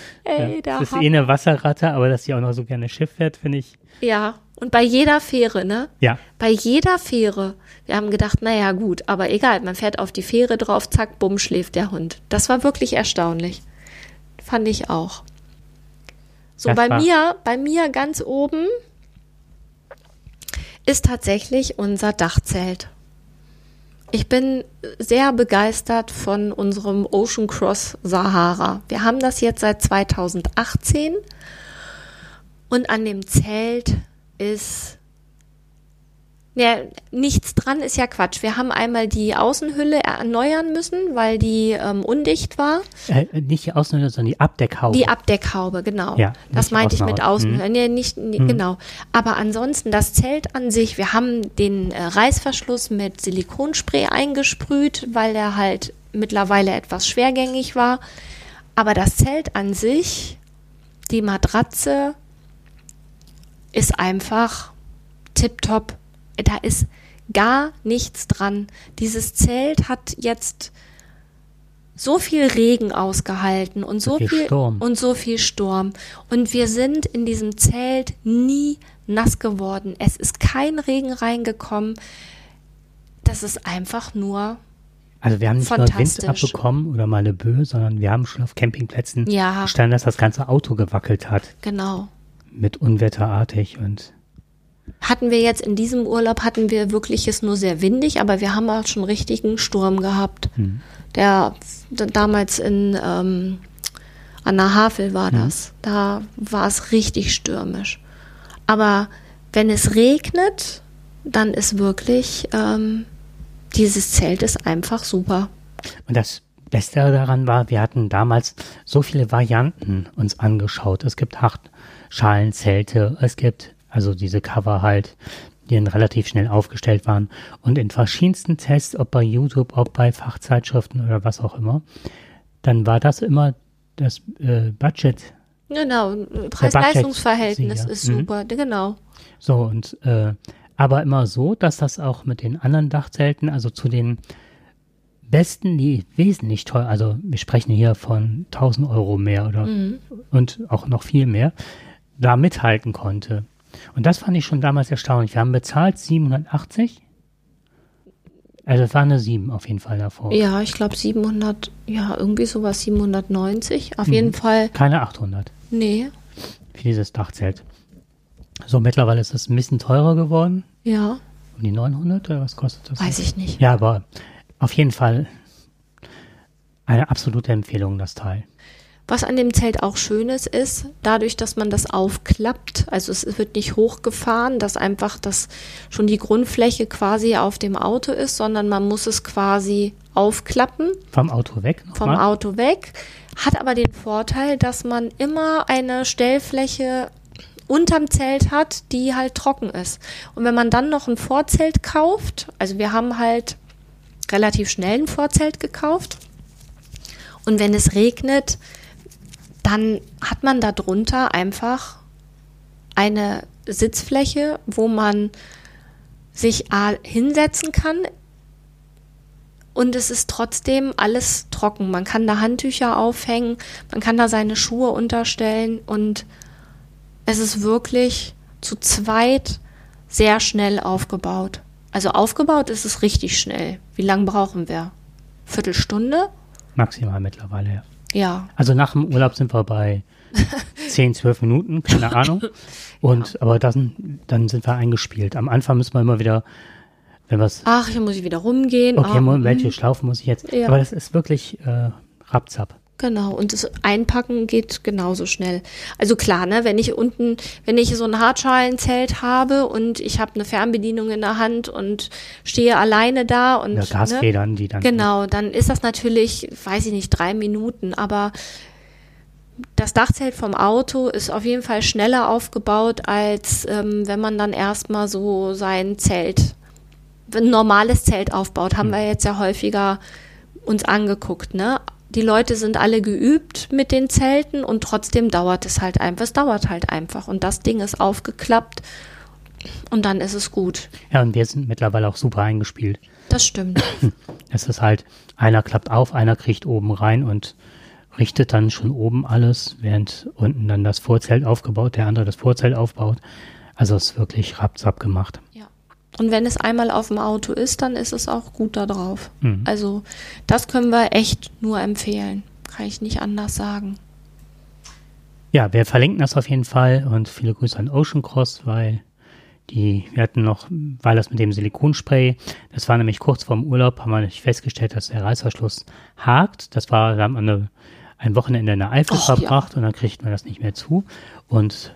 ey, der
Das ist eh eine Wasserratte, aber dass sie auch noch so gerne Schiff fährt, finde ich,
Ja, und bei jeder Fähre, ne?
ja.
Bei jeder Fähre. Wir haben gedacht, naja, gut, aber egal, man fährt auf die Fähre drauf, zack, bumm, schläft der Hund. Das war wirklich erstaunlich. Fand ich auch. So,
Das
bei mir, bei mir ganz oben ist tatsächlich unser Dachzelt. Ich bin sehr begeistert von unserem Ocean Cross Sahara. Wir haben das jetzt seit 2018 und an dem Zelt ist ja, nichts dran ist ja Quatsch. Wir haben einmal die Außenhülle erneuern müssen, weil die ähm, undicht war.
Äh, nicht die Außenhülle, sondern die Abdeckhaube.
Die Abdeckhaube, genau.
Ja,
das meinte ich mit. Außenhülle. Nee, nicht, nee, genau. Aber ansonsten das Zelt an sich, wir haben den äh, Reißverschluss mit Silikonspray eingesprüht, weil der halt mittlerweile etwas schwergängig war. Aber das Zelt an sich, die Matratze, ist einfach tipptopp. Da ist gar nichts dran. Dieses Zelt hat jetzt so viel Regen ausgehalten und so,
viel
viel
Sturm.
und so viel Sturm. Und wir sind in diesem Zelt nie nass geworden. Es ist kein Regen reingekommen. Das ist einfach nur,
also wir haben nicht nur Wind abbekommen oder mal eine Böe, sondern wir haben schon auf Campingplätzen
Ja.
gestanden, dass das ganze Auto gewackelt hat.
genau.
Mit unwetterartig und
Hatten wir jetzt in diesem Urlaub, hatten wir wirklich es nur sehr windig, aber wir haben auch schon richtigen Sturm gehabt. Der d- damals in ähm, an der Havel war das. Da war es richtig stürmisch. Aber wenn es regnet, dann ist wirklich ähm, dieses Zelt ist einfach super.
Und das Beste daran war, wir hatten damals so viele Varianten uns angeschaut. Es gibt Hartschalenzelte, es gibt also diese Cover halt, die dann relativ schnell aufgestellt waren. Und in verschiedensten Tests, ob bei YouTube, ob bei Fachzeitschriften oder was auch immer, dann war das immer das äh, Budget.
Genau, Preis-Leistungs-Verhältnis ist
Mhm.
super, genau.
So und äh, aber immer so, dass das auch mit den anderen Dachzelten, also zu den besten, die wesentlich teuer, also wir sprechen hier von 1000 Euro mehr oder und auch noch viel mehr, da mithalten konnte. Und das fand ich schon damals erstaunlich. Wir haben bezahlt 780. Also es war eine 7 auf jeden Fall davor.
Ja, ich glaube 700, ja, irgendwie sowas 790. Auf
Mhm.
jeden Fall,
Keine 800
nee,
für dieses Dachzelt. So, mittlerweile ist es ein bisschen teurer geworden.
ja,
Um die 900 oder was kostet das?
weiß ich nicht.
Ja, aber auf jeden Fall eine absolute Empfehlung, das Teil.
Was an dem Zelt auch schön ist, ist, dadurch, dass man das aufklappt, also es wird nicht hochgefahren, dass einfach das schon die Grundfläche quasi auf dem Auto ist, sondern man muss es quasi aufklappen
Vom Auto weg
vom
nochmal.
Auto weg, hat aber den Vorteil, dass man immer eine Stellfläche unterm Zelt hat, die halt trocken ist. Und wenn man dann noch ein Vorzelt kauft, also wir haben halt relativ schnell ein Vorzelt gekauft, und wenn es regnet, dann hat man da drunter einfach eine Sitzfläche, wo man sich A, hinsetzen kann und es ist trotzdem alles trocken. Man kann da Handtücher aufhängen, man kann da seine Schuhe unterstellen und es ist wirklich zu zweit sehr schnell aufgebaut. Also aufgebaut ist es richtig schnell. Wie lange brauchen wir? Viertelstunde?
Maximal mittlerweile, ja.
Ja.
Also nach dem Urlaub sind wir bei 10, 12 Minuten, keine Ahnung. Und aber dann, dann sind wir eingespielt. Am Anfang müssen wir immer wieder, wenn wir es,
Ach, hier muss ich wieder rumgehen.
okay,
ah,
welche Schlaufe muss ich jetzt?
Ja.
Aber das ist wirklich äh, rapzap.
Genau, und das Einpacken geht genauso schnell. Also klar, ne, wenn ich unten, wenn ich so ein Hartschalenzelt habe und ich habe eine Fernbedienung in der Hand und stehe alleine da und
Oder
ne,
Gasfedern, die dann.
Genau, dann ist das natürlich, weiß ich nicht, drei Minuten, aber das Dachzelt vom Auto ist auf jeden Fall schneller aufgebaut, als ähm, wenn man dann erstmal so sein Zelt ein normales Zelt aufbaut, haben wir jetzt ja häufiger uns angeguckt, ne? Die Leute sind alle geübt mit den Zelten und trotzdem dauert es halt einfach. Es dauert halt einfach. Und das Ding ist aufgeklappt und dann ist es gut.
Ja, und wir sind mittlerweile auch super eingespielt.
Das stimmt.
Es ist halt, einer klappt auf, einer kriegt oben rein und richtet dann schon oben alles, während unten dann das Vorzelt aufgebaut, der andere das Vorzelt aufbaut. Also es ist wirklich rapzapp gemacht.
Und wenn es einmal auf dem Auto ist, dann ist es auch gut da drauf.
Mhm.
Also das können wir echt nur empfehlen. Kann ich nicht anders sagen.
Ja, wir verlinken das auf jeden Fall und viele Grüße an Ocean Cross, weil die, wir hatten noch, weil das mit dem Silikonspray, das war nämlich kurz vorm Urlaub, haben wir festgestellt, dass der Reißverschluss hakt. Das war, da haben wir eine, ein Wochenende in der Eifel
Och, ja.
verbracht und dann kriegt man das nicht mehr zu. Und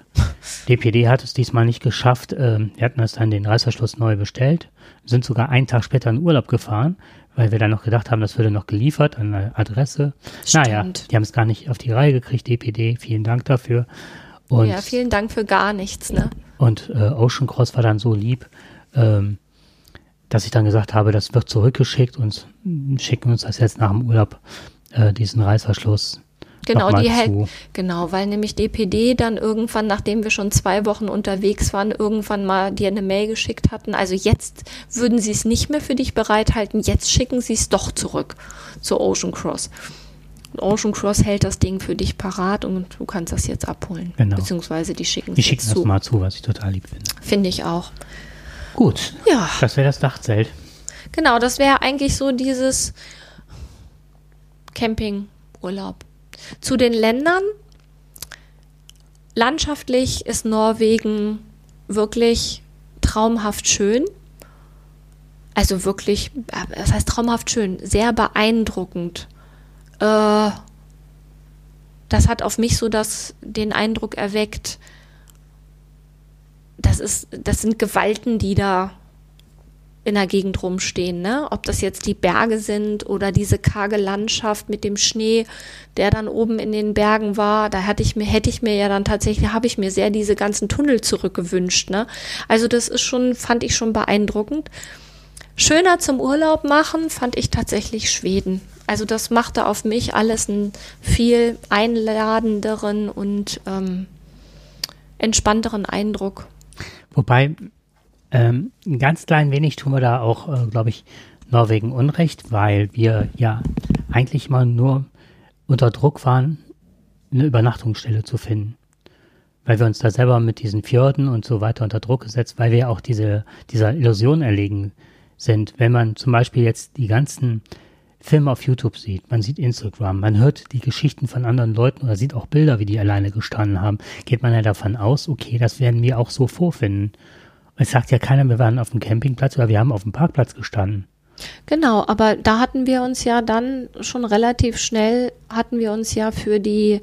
DPD hat es diesmal nicht geschafft. Ähm, wir hatten das dann den Reißverschluss neu bestellt, sind sogar einen Tag später in Urlaub gefahren, weil wir dann noch gedacht haben, das würde noch geliefert an eine Adresse. Naja,
Stimmt.
die haben es gar nicht auf die Reihe gekriegt, DPD. Vielen Dank dafür. Und
ja, vielen Dank für gar nichts, ne?
und äh, Ocean Cross war dann so lieb, ähm, dass ich dann gesagt habe, das wird zurückgeschickt und schicken uns das jetzt nach dem Urlaub, äh, diesen Reißverschluss.
Genau, die hält, genau, weil nämlich DPD dann irgendwann, nachdem wir schon zwei Wochen unterwegs waren, irgendwann mal dir eine Mail geschickt hatten. Also jetzt würden sie es nicht mehr für dich bereithalten, jetzt schicken sie es doch zurück zu Ocean Cross. Und Ocean Cross hält das Ding für dich parat und du kannst das jetzt abholen.
Genau.
Beziehungsweise die schicken
Die
es
schicken
jetzt
das
zu.
mal zu, was ich total lieb finde.
Finde ich auch.
Gut,
Ja,
das wäre das Dachzelt.
genau, das wäre eigentlich so dieses Campingurlaub. Zu den Ländern. Landschaftlich ist Norwegen wirklich traumhaft schön. Also wirklich, äh, das heißt traumhaft schön, sehr beeindruckend. Äh, das hat auf mich so das, den Eindruck erweckt, das ist, das sind Gewalten, die da in der Gegend rumstehen, ne? Ob das jetzt die Berge sind oder diese karge Landschaft mit dem Schnee, der dann oben in den Bergen war, da hatte ich mir, hätte ich mir ja dann tatsächlich, habe ich mir sehr diese ganzen Tunnel zurückgewünscht, ne? Also das ist schon, fand ich schon beeindruckend. Schöner zum Urlaub machen fand ich tatsächlich Schweden. Also das machte auf mich alles einen viel einladenderen und ähm, entspannteren Eindruck.
Wobei, ähm, ein ganz klein wenig tun wir da auch, äh, glaube ich, Norwegen Unrecht, weil wir ja eigentlich mal nur unter Druck waren, eine Übernachtungsstelle zu finden. Weil wir uns da selber mit diesen Fjorden und so weiter unter Druck gesetzt, weil wir auch diese, dieser Illusion erlegen sind. Wenn man zum Beispiel jetzt die ganzen Filme auf YouTube sieht, man sieht Instagram, man hört die Geschichten von anderen Leuten oder sieht auch Bilder, wie die alleine gestanden haben, geht man ja davon aus, okay, das werden wir auch so vorfinden. Es sagt ja keiner, wir waren auf dem Campingplatz oder wir haben auf dem Parkplatz gestanden.
Genau, aber da hatten wir uns ja dann schon relativ schnell, hatten wir uns ja für die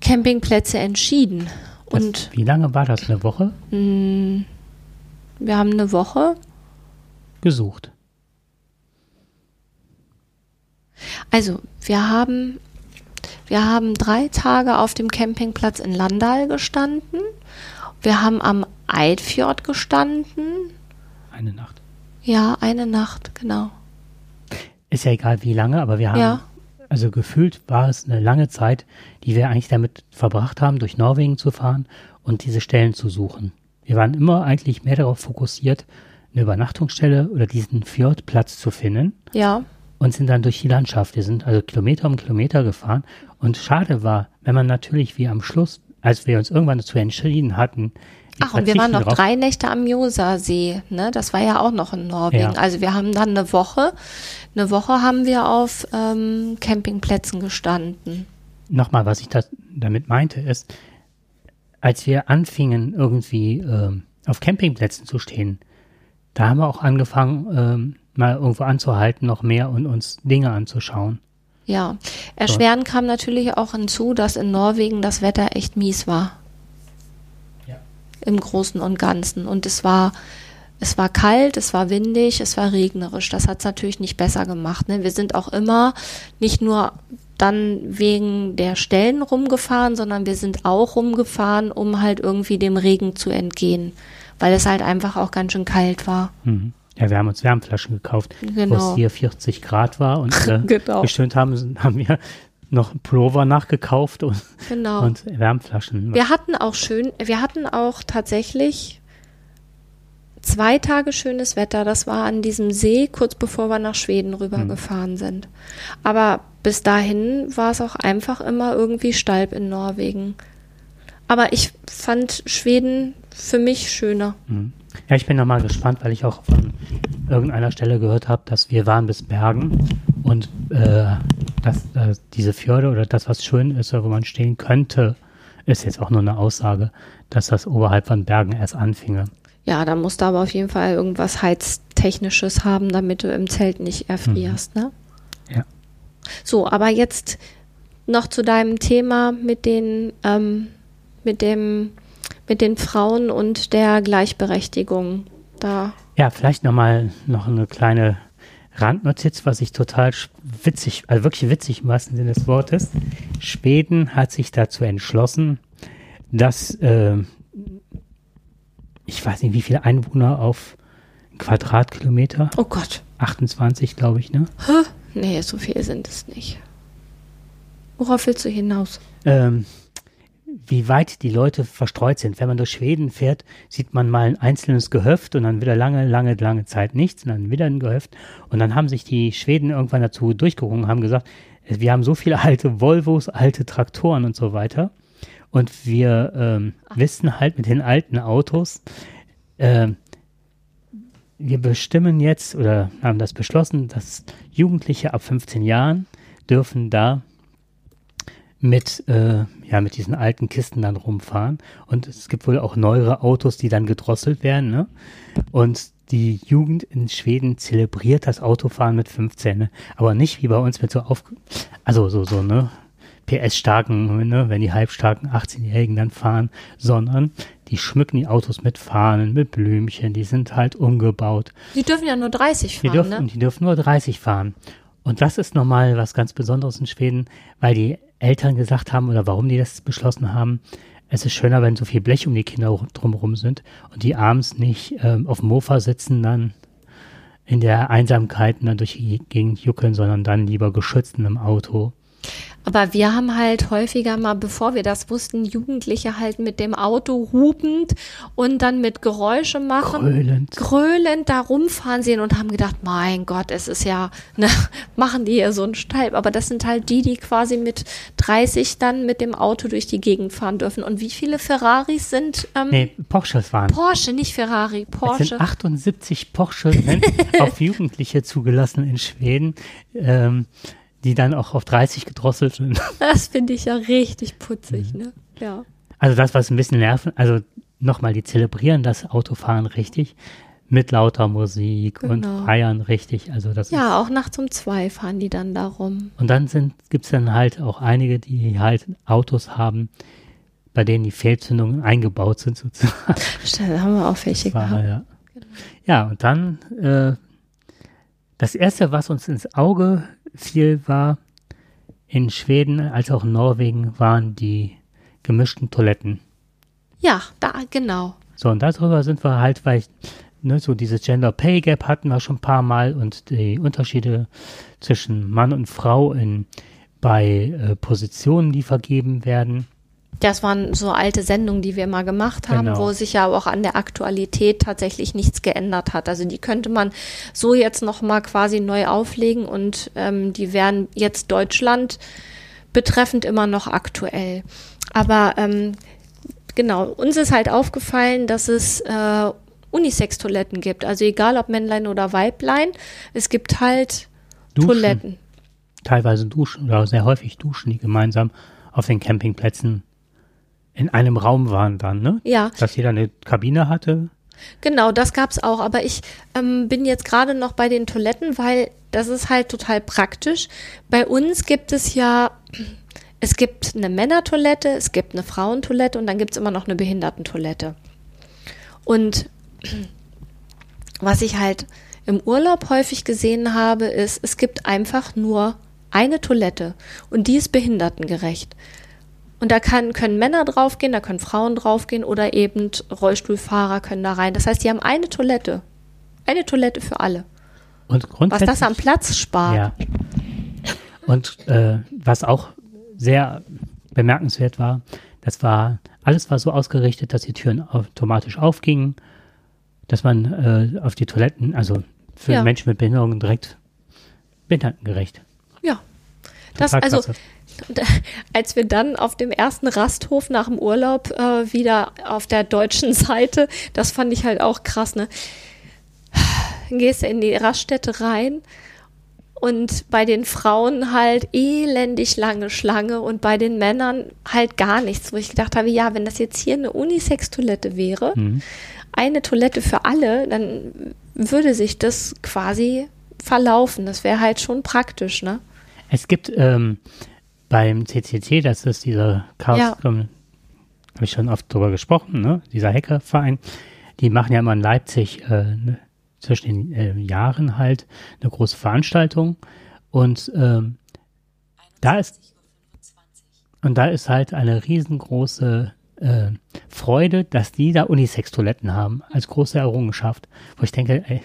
Campingplätze entschieden.
Das,
Und
wie lange war das? Eine Woche?
mh, wir haben eine Woche,
Gesucht.
also wir haben, wir haben drei Tage auf dem Campingplatz in Landal gestanden. Wir haben am Eidfjord gestanden.
Eine Nacht.
Ja, eine Nacht, genau.
Ist ja egal wie lange, aber wir haben,
Ja.
also gefühlt war es eine lange Zeit, die wir eigentlich damit verbracht haben, durch Norwegen zu fahren und diese Stellen zu suchen. Wir waren immer eigentlich mehr darauf fokussiert, eine Übernachtungsstelle oder diesen Fjordplatz zu finden
Ja,
und sind dann durch die Landschaft. Wir sind also Kilometer um Kilometer gefahren. Und schade war, wenn man natürlich wie am Schluss, als wir uns irgendwann dazu entschieden hatten,
Ach, und wir waren noch
verzichten
drei Nächte am Josa-See, ne? Das war ja auch noch in Norwegen.
Ja.
Also wir haben dann eine Woche, eine Woche haben wir auf ähm, Campingplätzen gestanden.
nochmal, was ich das damit meinte, ist, als wir anfingen, irgendwie ähm, auf Campingplätzen zu stehen, da haben wir auch angefangen, ähm, mal irgendwo anzuhalten, noch mehr und uns Dinge anzuschauen.
Ja, erschwerend kam natürlich auch hinzu, dass in Norwegen das Wetter echt mies war.
Ja.
Im Großen und Ganzen. Und es war, es war kalt, es war windig, es war regnerisch. Das hat es natürlich nicht besser gemacht. Ne? Wir sind auch immer nicht nur dann wegen der Stellen rumgefahren, sondern wir sind auch rumgefahren, um halt irgendwie dem Regen zu entgehen, weil es halt einfach auch ganz schön kalt war.
Mhm. Ja, wir haben uns Wärmflaschen gekauft, wo
Genau.
es hier 40 Grad war und äh,
Genau.
gestöhnt haben, haben wir noch Pullover nachgekauft und,
Genau.
und Wärmflaschen.
Wir hatten auch schön, wir hatten auch tatsächlich zwei Tage schönes Wetter. Das war an diesem See, kurz bevor wir nach Schweden rübergefahren sind. Aber bis dahin war es auch einfach immer irgendwie Stalb in Norwegen. Aber ich fand Schweden für mich schöner.
Mhm. Ja, ich bin noch mal gespannt, weil ich auch von irgendeiner Stelle gehört habe, dass wir waren bis Bergen und äh, dass äh, diese Fjorde oder das, was schön ist, wo man stehen könnte, ist jetzt auch nur eine Aussage, dass das oberhalb von Bergen erst anfinge.
Ja, da musst du aber auf jeden Fall irgendwas Heiztechnisches haben, damit du im Zelt nicht erfrierst, ne?
Ja.
So, aber jetzt noch zu deinem Thema mit den, ähm, mit dem, mit den Frauen und der Gleichberechtigung. Da,
Ja, vielleicht noch mal noch eine kleine Randnotiz, was ich total witzig, also wirklich witzig im wahrsten Sinne des Wortes. Schweden hat sich dazu entschlossen, dass äh, ich weiß nicht, wie viele Einwohner auf Quadratkilometer,
oh Gott,
28, glaube ich, ne?
nee, so viel sind es nicht. Worauf willst du hinaus?
ähm, wie weit die Leute verstreut sind. Wenn man durch Schweden fährt, sieht man mal ein einzelnes Gehöft und dann wieder lange, lange, lange Zeit nichts und dann wieder ein Gehöft. Und dann haben sich die Schweden irgendwann dazu durchgerungen, haben gesagt, äh, wir haben so viele alte Volvos, alte Traktoren und so weiter. Und wir ähm, wissen halt mit den alten Autos, ähm, wir bestimmen jetzt oder haben das beschlossen, dass Jugendliche ab 15 Jahren dürfen da mit, äh, ja, mit diesen alten Kisten dann rumfahren. Und es gibt wohl auch neuere Autos, die dann gedrosselt werden. Ne? Und die Jugend in Schweden zelebriert das Autofahren mit 15. Ne? Aber nicht wie bei uns mit so auf, also so, so, ne? PS-starken, ne, wenn die halbstarken 18-Jährigen dann fahren, sondern die schmücken die Autos mit Fahnen, mit Blümchen, die sind halt umgebaut.
Die dürfen ja nur 30
Die
fahren,
dürfen,
ne?
die dürfen nur 30 fahren. Und das ist nochmal was ganz Besonderes in Schweden, weil die Eltern gesagt haben oder warum die das beschlossen haben, es ist schöner, wenn so viel Blech um die Kinder rum- drumherum sind und die abends nicht ähm, auf dem Mofa sitzen, dann in der Einsamkeit und dann durch die Gegend juckeln, sondern dann lieber geschützt in einem Auto.
Aber wir haben halt häufiger mal, bevor wir das wussten, Jugendliche halt mit dem Auto hupend und dann mit Geräusche machen.
Grölend.
grölend da rumfahren sehen und haben gedacht, mein Gott, es ist ja, ne, machen die hier so einen Stalb. Aber das sind halt die, die quasi mit 30 dann mit dem Auto durch die Gegend fahren dürfen. Und wie viele Ferraris sind ähm,
Nee, Porsches waren.
Porsche, nicht Ferrari,
Es
Porsche.
sind 78 Porsche sind auf Jugendliche zugelassen in Schweden, ähm, die dann auch auf 30 gedrosselt sind.
Das finde ich ja richtig
Mhm.
putzig, ne? Ja.
Also das, was ein bisschen nerven, also nochmal, die zelebrieren das Autofahren richtig mit lauter Musik und
Genau.
feiern richtig. Also das
Ja, auch nachts um zwei fahren die dann da rum.
und dann sind, gibt's dann halt auch einige, die halt Autos haben, bei denen die Fehlzündungen eingebaut sind sozusagen.
Stimmt, Da haben wir auch welche
War,
gehabt.
ja. ja, und dann äh, das erste, was uns ins Auge fiel, war in Schweden als auch in Norwegen waren die gemischten Toiletten.
Ja, da, genau.
So, und darüber sind wir halt, weil ich, ne, so dieses Gender Pay Gap hatten wir schon ein paar Mal und die Unterschiede zwischen Mann und Frau in, bei äh, Positionen, die vergeben werden.
Das waren so alte Sendungen, die wir mal gemacht haben,
Genau.
wo sich ja auch an der Aktualität tatsächlich nichts geändert hat. Also die könnte man so jetzt noch mal quasi neu auflegen und ähm, die wären jetzt Deutschland betreffend immer noch aktuell. Aber ähm, genau, uns ist halt aufgefallen, dass es äh, Unisex-Toiletten gibt. Also egal ob Männlein oder Weiblein, es gibt halt
Duschen.
Toiletten.
Teilweise duschen oder sehr häufig duschen die gemeinsam auf den Campingplätzen in einem Raum waren dann, ne?
Ja,
Dass jeder eine Kabine hatte.
Genau, das gab's auch. Aber ich ähm, bin jetzt gerade noch bei den Toiletten, weil das ist halt total praktisch. Bei uns gibt es ja, es gibt eine Männertoilette, es gibt eine Frauentoilette und dann gibt's immer noch eine Behindertentoilette. Und was ich halt im Urlaub häufig gesehen habe, ist, es gibt einfach nur eine Toilette und die ist behindertengerecht. Und da kann, können Männer draufgehen, da können Frauen draufgehen oder eben Rollstuhlfahrer können da rein. Das heißt, die haben eine Toilette Eine Toilette für alle.
Und
Was das am Platz spart.
Ja. Und äh, was auch sehr bemerkenswert war, das war, alles war so ausgerichtet, dass die Türen automatisch aufgingen, dass man äh, auf die Toiletten, also für
Ja.
Menschen mit Behinderungen direkt behindertengerecht.
Ja. Das, also. Als wir dann auf dem ersten Rasthof nach dem Urlaub äh, wieder auf der deutschen Seite, das fand ich halt auch krass, ne? Gehst du in die Raststätte rein und bei den Frauen halt elendig lange Schlange und bei den Männern halt gar nichts, wo ich gedacht habe, ja, wenn das jetzt hier eine Unisex-Toilette wäre,
Mhm.
eine Toilette für alle, dann würde sich das quasi verlaufen. Das wäre halt schon praktisch, ne?
Es gibt ähm, beim CCC, das ist dieser Chaos,
Ja.
habe ich schon oft drüber gesprochen, ne? dieser Hackerverein, die machen ja immer in Leipzig äh, ne, zwischen den äh, Jahren halt eine große Veranstaltung und ähm, da ist und da ist halt eine riesengroße äh, Freude, dass die da Unisex-Toiletten haben, als große Errungenschaft. Wo ich denke, ey,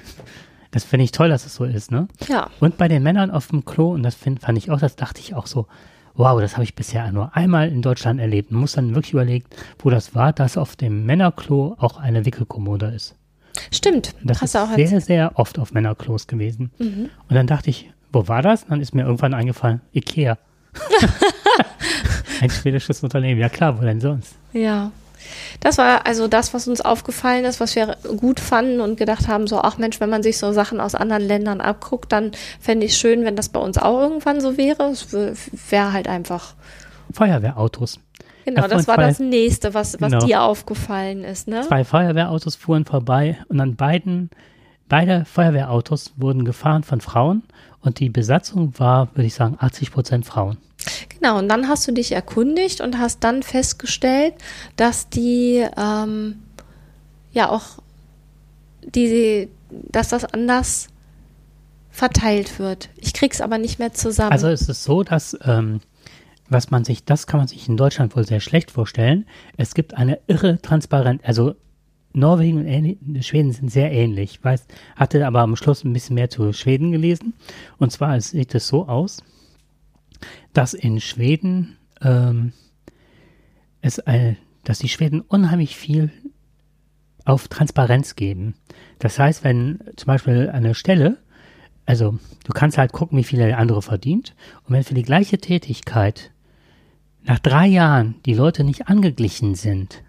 das finde ich toll, dass es so ist, ne?
Ja.
Und bei den Männern auf dem Klo, und das find, fand ich auch, das dachte ich auch so, wow, das habe ich bisher nur einmal in Deutschland erlebt. Man muss dann wirklich überlegen, wo das war, dass auf dem Männerklo auch eine Wickelkommode ist.
Stimmt.
Das
Hast
ist
auch
sehr,
erzählt.
sehr oft auf Männerklos gewesen.
Mhm.
Und dann dachte ich, wo war das? Und dann ist mir irgendwann eingefallen, Ikea. Ein schwedisches Unternehmen. Ja klar, wo denn sonst?
Ja. Das war also das, was uns aufgefallen ist, was wir gut fanden und gedacht haben, so, ach Mensch, wenn man sich so Sachen aus anderen Ländern abguckt, dann fände ich schön, wenn das bei uns auch irgendwann so wäre. Es wäre halt einfach.
Feuerwehrautos.
Genau, das war das nächste, was, was
Genau.
dir aufgefallen ist, ne?
Zwei Feuerwehrautos fuhren vorbei und an beiden, beide Feuerwehrautos wurden gefahren von Frauen und die Besatzung war, würde ich sagen, 80 Prozent Frauen.
Genau, und dann hast du dich erkundigt und hast dann festgestellt, dass die ähm, ja auch die, dass das anders verteilt wird. Ich krieg's aber nicht mehr zusammen.
Also es ist so, dass ähm, was man sich, das kann man sich in Deutschland wohl sehr schlecht vorstellen. Es gibt eine irre Transparenz, also Norwegen und Schweden sind sehr ähnlich. Ich weiß, hatte aber am Schluss ein bisschen mehr zu Schweden gelesen. Und zwar es sieht es so aus, dass in Schweden ähm, es, äh, dass die Schweden unheimlich viel auf Transparenz geben. Das heißt, wenn zum Beispiel eine Stelle, also du kannst halt gucken, wie viel der andere verdient. Und wenn für die gleiche Tätigkeit nach drei Jahren die Leute nicht angeglichen sind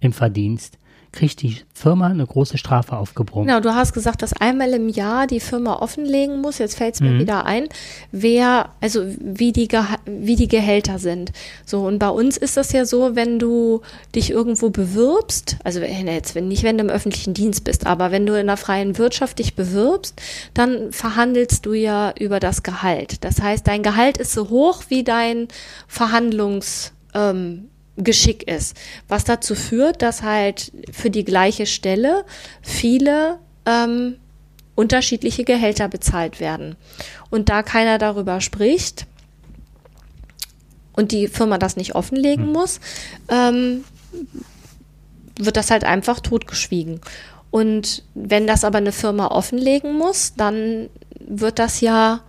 im Verdienst, kriegt die Firma eine große Strafe aufgebrummt.
Genau, du hast gesagt, dass einmal im Jahr die Firma offenlegen muss. Jetzt fällt es mir
Mhm.
wieder ein, wer, also wie die, Geha wie die Gehälter sind. So, und bei uns ist das ja so, wenn du dich irgendwo bewirbst, also jetzt, wenn, nicht wenn du im öffentlichen Dienst bist, aber wenn du in der freien Wirtschaft dich bewirbst, dann verhandelst du ja über das Gehalt. Das heißt, dein Gehalt ist so hoch wie dein Verhandlungs, ähm, Geschick ist, was dazu führt, dass halt für die gleiche Stelle viele ähm, unterschiedliche Gehälter bezahlt werden. Und da keiner darüber spricht und die Firma das nicht offenlegen muss, ähm, wird das halt einfach totgeschwiegen. Und wenn das aber eine Firma offenlegen muss, dann wird das ja,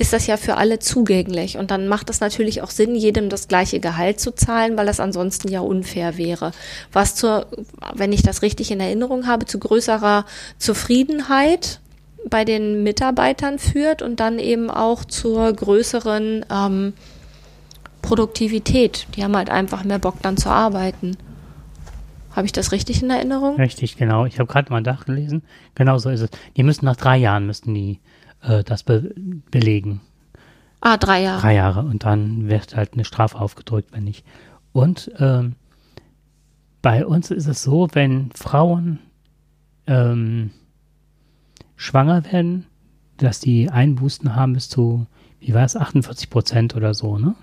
ist das ja für alle zugänglich. Und dann macht es natürlich auch Sinn, jedem das gleiche Gehalt zu zahlen, weil das ansonsten ja unfair wäre. Was zur, wenn ich das richtig in Erinnerung habe, zu größerer Zufriedenheit bei den Mitarbeitern führt und dann eben auch zur größeren ähm, Produktivität. Die haben halt einfach mehr Bock dann zu arbeiten. Habe ich das richtig in Erinnerung?
Richtig, genau. Ich habe gerade mal nachgelesen. Genau so ist es. Die müssen nach drei Jahren müssten die äh, das be belegen.
Ah, drei Jahre.
Drei Jahre. Und dann wird halt eine Strafe aufgedrückt, wenn nicht. Und ähm, bei uns ist es so, wenn Frauen ähm, schwanger werden, dass die Einbußen haben bis zu, wie war es, 48 Prozent oder so, ne?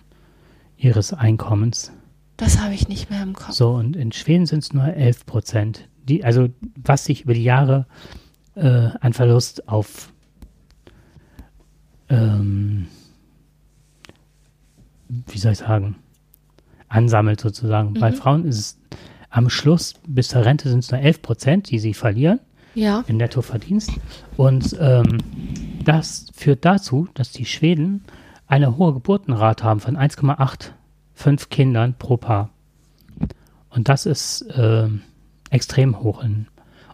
Ihres Einkommens.
Das habe ich nicht mehr im Kopf.
So, und in Schweden sind es nur 11 Prozent. Die, also, was sich über die Jahre äh, an Verlust auf ähm, wie soll ich sagen, ansammelt sozusagen. Bei Frauen ist es am Schluss bis zur Rente sind es nur 11 Prozent, die sie verlieren.
Ja.
im Nettoverdienst. Und ähm, das führt dazu, dass die Schweden eine hohe Geburtenrate haben von 1,85 Kindern pro Paar. Und das ist ähm, extrem hoch in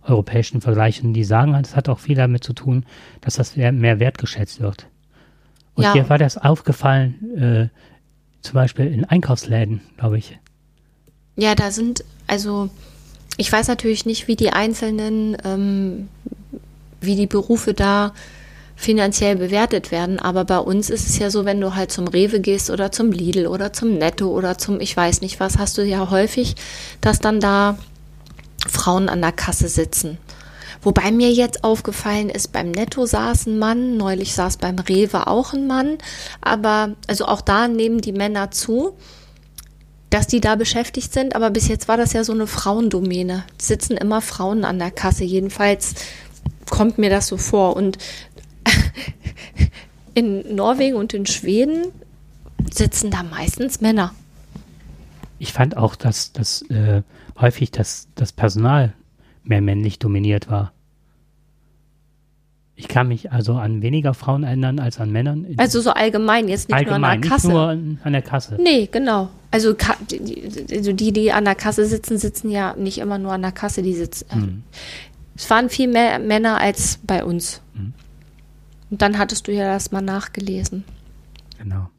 europäischen Vergleichen. Die sagen, es hat auch viel damit zu tun, dass das mehr wertgeschätzt wird. Und
Ja.
dir war das aufgefallen, äh, zum Beispiel in Einkaufsläden, glaube ich.
Ja, da sind, also ich weiß natürlich nicht, wie die einzelnen, ähm, wie die Berufe da finanziell bewertet werden, aber bei uns ist es ja so, wenn du halt zum Rewe gehst oder zum Lidl oder zum Netto oder zum, ich weiß nicht was, hast du ja häufig, dass dann da Frauen an der Kasse sitzen. Wobei mir jetzt aufgefallen ist, beim Netto saß ein Mann, neulich saß beim Rewe auch ein Mann, aber also auch da nehmen die Männer zu dass die da beschäftigt sind, aber bis jetzt war das ja so eine Frauendomäne. Sitzen immer Frauen an der Kasse, jedenfalls kommt mir das so vor. Und in Norwegen und in Schweden sitzen da meistens Männer.
Ich fand auch, dass, dass äh, häufig das, das Personal mehr männlich dominiert war. Ich kann mich also an weniger Frauen erinnern als an Männern.
Also so allgemein, jetzt nicht
allgemein,
nur an der Kasse.
nicht nur an, der Kasse.
Nee, genau. Also, ka- die- die, also die, die an der Kasse sitzen, sitzen ja nicht immer nur an der Kasse, die sitzen. äh,
Hm.
Es waren viel mehr Männer als bei uns.
Mhm.
Und dann hattest du ja das mal nachgelesen.
Genau.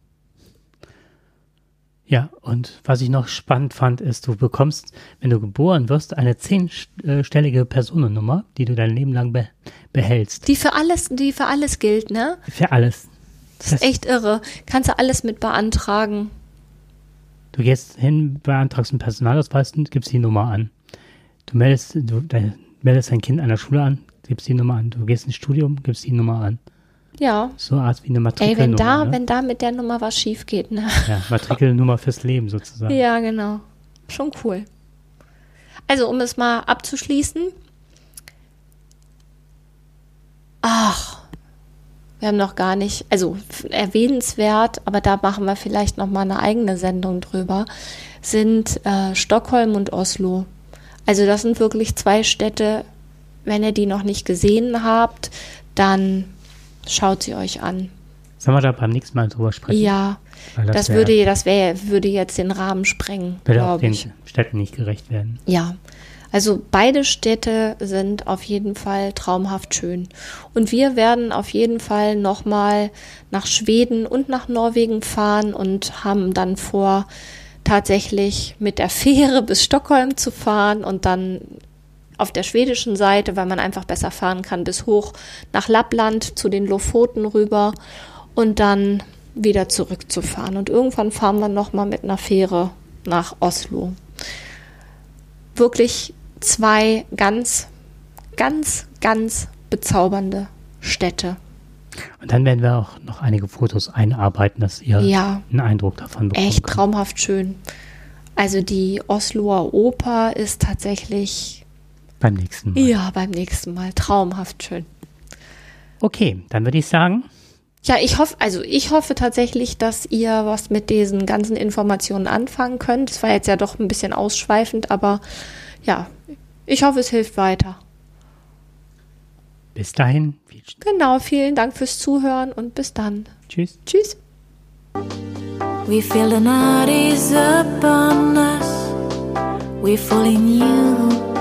Ja, und was ich noch spannend fand, ist, du bekommst, wenn du geboren wirst, eine zehnstellige Personennummer, die du dein Leben lang be behältst.
Die für alles, die für alles gilt, ne?
Für alles.
Das ist echt irre. Kannst du alles mit beantragen.
Du gehst hin, beantragst einen Personalausweis und gibst die Nummer an. Du meldest, du dein, meldest dein Kind an der Schule an, gibst die Nummer an. Du gehst ins Studium, gibst die Nummer an.
Ja.
So eine Art wie eine
Ey,
Matrikelnummer.
wenn da,
ne?
wenn da mit der Nummer was schief geht, ne?
ja, Matrikelnummer fürs Leben sozusagen.
Ja, genau. Schon cool. Also, um es mal abzuschließen. Ach, wir haben noch gar nicht, also erwähnenswert, aber da machen wir vielleicht noch mal eine eigene Sendung drüber, sind äh, Stockholm und Oslo. Also das sind wirklich zwei Städte. Wenn ihr die noch nicht gesehen habt, dann schaut sie euch an.
Sollen wir da beim nächsten Mal drüber sprechen?
Ja,
Weil
das,
wär-
würde, das wäre, würde jetzt den Rahmen sprengen,
würde auch den
ich.
Städten nicht gerecht werden.
Ja, also beide Städte sind auf jeden Fall traumhaft schön. Und wir werden auf jeden Fall nochmal nach Schweden und nach Norwegen fahren und haben dann vor, tatsächlich mit der Fähre bis Stockholm zu fahren und dann auf der schwedischen Seite, weil man einfach besser fahren kann, bis hoch nach Lappland zu den Lofoten rüber und dann wieder zurückzufahren. Und irgendwann fahren wir nochmal mit einer Fähre nach Oslo wirklich zwei ganz, ganz, ganz bezaubernde Städte.
Und dann werden wir auch noch einige Fotos einarbeiten, dass ihr
Ja,
einen Eindruck davon bekommt.
echt traumhaft schön. Also die Osloer Oper ist tatsächlich,
Beim nächsten Mal.
ja, beim nächsten Mal traumhaft schön.
Okay, dann würde ich sagen,
Ja, ich hoffe, also ich hoffe tatsächlich, dass ihr was mit diesen ganzen Informationen anfangen könnt. Es war jetzt ja doch ein bisschen ausschweifend, aber ja, ich hoffe, es hilft weiter.
bis dahin, viel
Genau, vielen Dank fürs Zuhören und bis dann.
Tschüss.
Tschüss.
We feel the night is upon us. We fall in you.